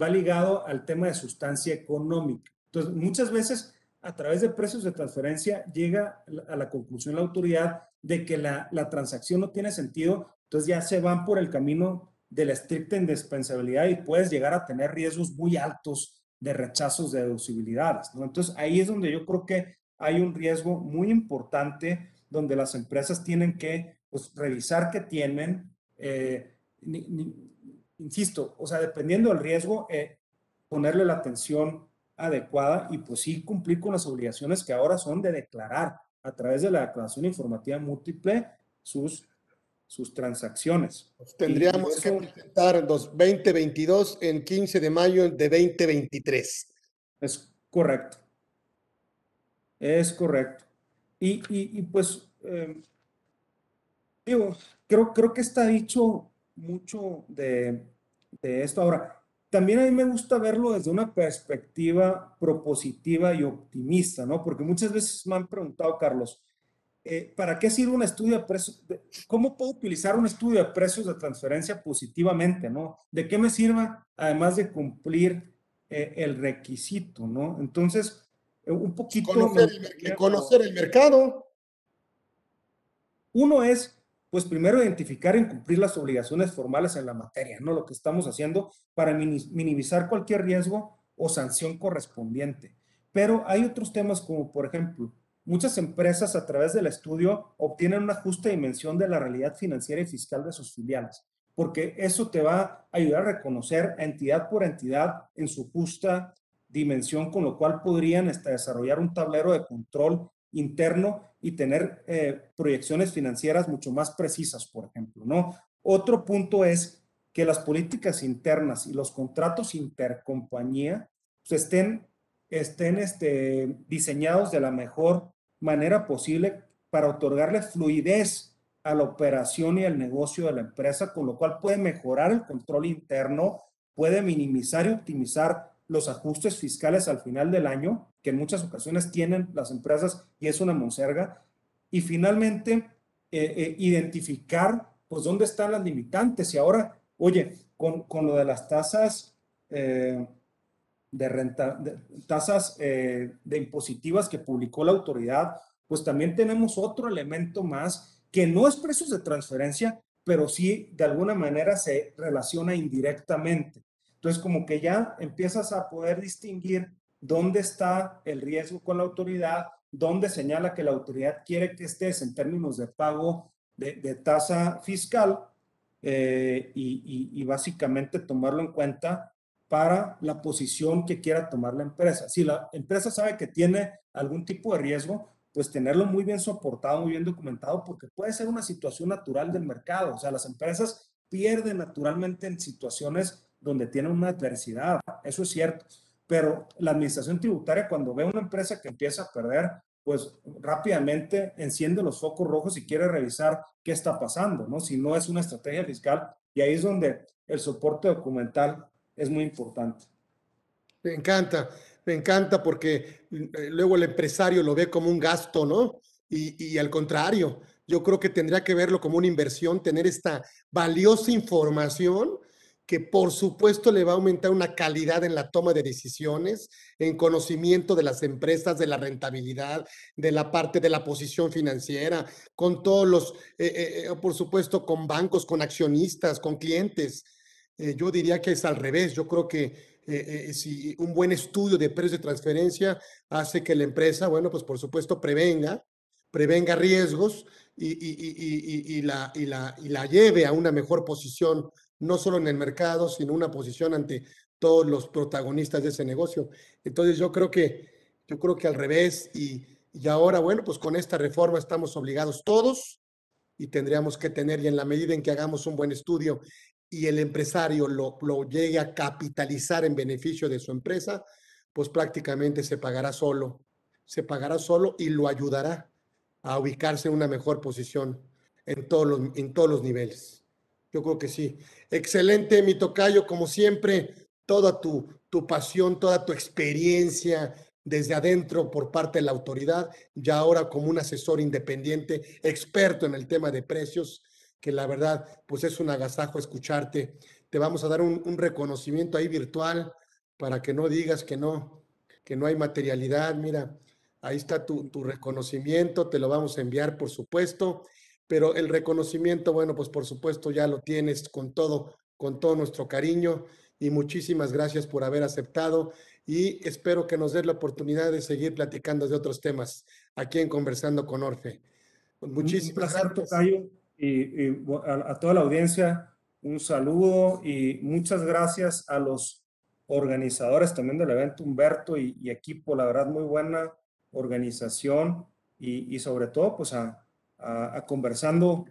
va ligado al tema de sustancia económica. Entonces, muchas veces a través de precios de transferencia llega a la conclusión la autoridad de que la, la transacción no tiene sentido, entonces ya se van por el camino de la estricta indispensabilidad y puedes llegar a tener riesgos muy altos de rechazos de deducibilidades. ¿no? Entonces ahí es donde yo creo que hay un riesgo muy importante donde las empresas tienen que pues, revisar qué tienen, eh, insisto, o sea, dependiendo del riesgo, eh, ponerle la atención adecuada y pues sí cumplir con las obligaciones que ahora son de declarar a través de la declaración informativa múltiple sus sus transacciones. tendríamos que presentar los 2022 en 15 de mayo de 2023. Es correcto. Es correcto. Y, y, pues, eh, digo, creo, creo que está dicho mucho de, de esto. Ahora, también a mí me gusta verlo desde una perspectiva propositiva y optimista, ¿no? Porque muchas veces me han preguntado, Carlos, eh, ¿para qué sirve un estudio de precios? ¿Cómo puedo utilizar un estudio de precios de transferencia positivamente, no? ¿De qué me sirve además de cumplir eh, el requisito, no? Entonces, eh, un poquito... Conocer el, conocer el mercado. Uno es, pues primero identificar y cumplir las obligaciones formales en la materia, ¿no? Lo que estamos haciendo para minimizar cualquier riesgo o sanción correspondiente. Pero hay otros temas como, por ejemplo, muchas empresas a través del estudio obtienen una justa dimensión de la realidad financiera y fiscal de sus filiales, porque eso te va a ayudar a reconocer entidad por entidad en su justa dimensión, con lo cual podrían este, desarrollar un tablero de control interno y tener eh, proyecciones financieras mucho más precisas, por ejemplo, ¿no? Otro punto es que las políticas internas y los contratos intercompañía pues, estén, estén este, diseñados de la mejor manera posible para otorgarle fluidez a la operación y al negocio de la empresa, con lo cual puede mejorar el control interno, puede minimizar y optimizar los ajustes fiscales al final del año, que en muchas ocasiones tienen las empresas y es una monserga. Y finalmente, eh, eh, identificar, pues, dónde están las limitantes. Y ahora, oye, con, con lo de las tasas eh, de renta, de, tasas de impositivas que publicó la autoridad, pues también tenemos otro elemento más que no es precios de transferencia, pero sí de alguna manera se relaciona indirectamente. Entonces, como que ya empiezas a poder distinguir dónde está el riesgo con la autoridad, dónde señala que la autoridad quiere que estés en términos de pago de, tasa fiscal eh, y, y, básicamente tomarlo en cuenta para la posición que quiera tomar la empresa. Si la empresa sabe que tiene algún tipo de riesgo, pues tenerlo muy bien soportado, muy bien documentado, porque puede ser una situación natural del mercado. O sea, las empresas pierden naturalmente en situaciones donde tienen una adversidad, eso es cierto, pero la administración tributaria cuando ve una empresa que empieza a perder, pues rápidamente enciende los focos rojos y quiere revisar qué está pasando, ¿no? Si no es una estrategia fiscal, y ahí es donde el soporte documental es muy importante. Me encanta, me encanta porque eh, luego el empresario lo ve como un gasto, ¿no? Y, y, al contrario, yo creo que tendría que verlo como una inversión, tener esta valiosa información que por supuesto le va a aumentar una calidad en la toma de decisiones, en conocimiento de las empresas, de la rentabilidad, de la parte de la posición financiera, con todos los, eh, eh, eh, por supuesto, con bancos, con accionistas, con clientes. yo diría que es al revés. Yo creo que si un buen estudio de precios de transferencia hace que la empresa, bueno, pues por supuesto prevenga, prevenga riesgos y, y, y, la, la, la lleve a una mejor posición no solo en el mercado, sino una posición ante todos los protagonistas de ese negocio. Entonces yo creo que, yo creo que al revés y, y ahora, bueno, pues con esta reforma estamos obligados todos y tendríamos que tener, y en la medida en que hagamos un buen estudio y el empresario lo, lo llegue a capitalizar en beneficio de su empresa, pues prácticamente se pagará solo, se pagará solo y lo ayudará a ubicarse en una mejor posición en todos los, en todos los niveles. Yo creo que sí. Excelente, mi tocayo, como siempre, toda tu, tu pasión, toda tu experiencia desde adentro por parte de la autoridad, ya ahora como un asesor independiente, experto en el tema de precios, que la verdad, pues es un agasajo escucharte. Te vamos a dar un, un reconocimiento ahí virtual para que no digas que no, que no hay materialidad. Mira, ahí está tu, tu reconocimiento, te lo vamos a enviar, por supuesto pero el reconocimiento, bueno, pues por supuesto ya lo tienes con todo, con todo nuestro cariño y muchísimas gracias por haber aceptado y espero que nos dé la oportunidad de seguir platicando de otros temas aquí en Conversando con Orfe. Pues muchísimas gracias. Tocayo, y, y a, a toda la audiencia un saludo y muchas gracias a los organizadores también del evento, Humberto y, y equipo, la verdad muy buena organización y, y sobre todo pues a, a, conversando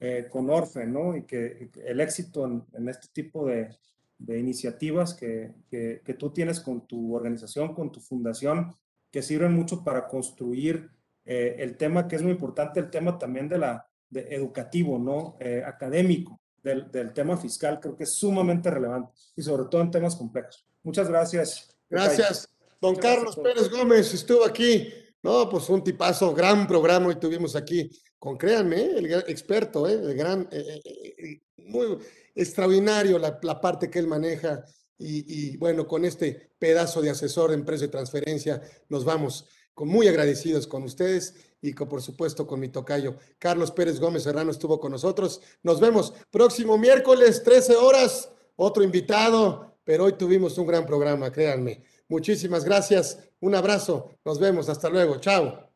eh, con Orfe, ¿no? Y que, el éxito en, este tipo de, de iniciativas que, que, que, tú tienes con tu organización, con tu fundación, que sirven mucho para construir eh, el tema que es muy importante, el tema también de la de educativo, ¿no? Eh, académico del, del, tema fiscal, creo que es sumamente relevante y sobre todo en temas complejos. Muchas gracias. Gracias. Don Carlos Pérez Gómez estuvo aquí. No, pues un tipazo, gran programa hoy tuvimos aquí con, créanme, el experto, ¿eh? el gran, eh, eh, muy extraordinario la, parte que él maneja. Y, y, bueno, con este pedazo de asesor de empresa de transferencia, nos vamos con muy agradecidos con ustedes y con, por supuesto con mi tocayo. Carlos Pérez Gómez Serrano estuvo con nosotros. Nos vemos próximo miércoles, 13 horas, otro invitado. pero hoy tuvimos un gran programa, créanme. Muchísimas gracias, un abrazo, nos vemos, hasta luego, chao.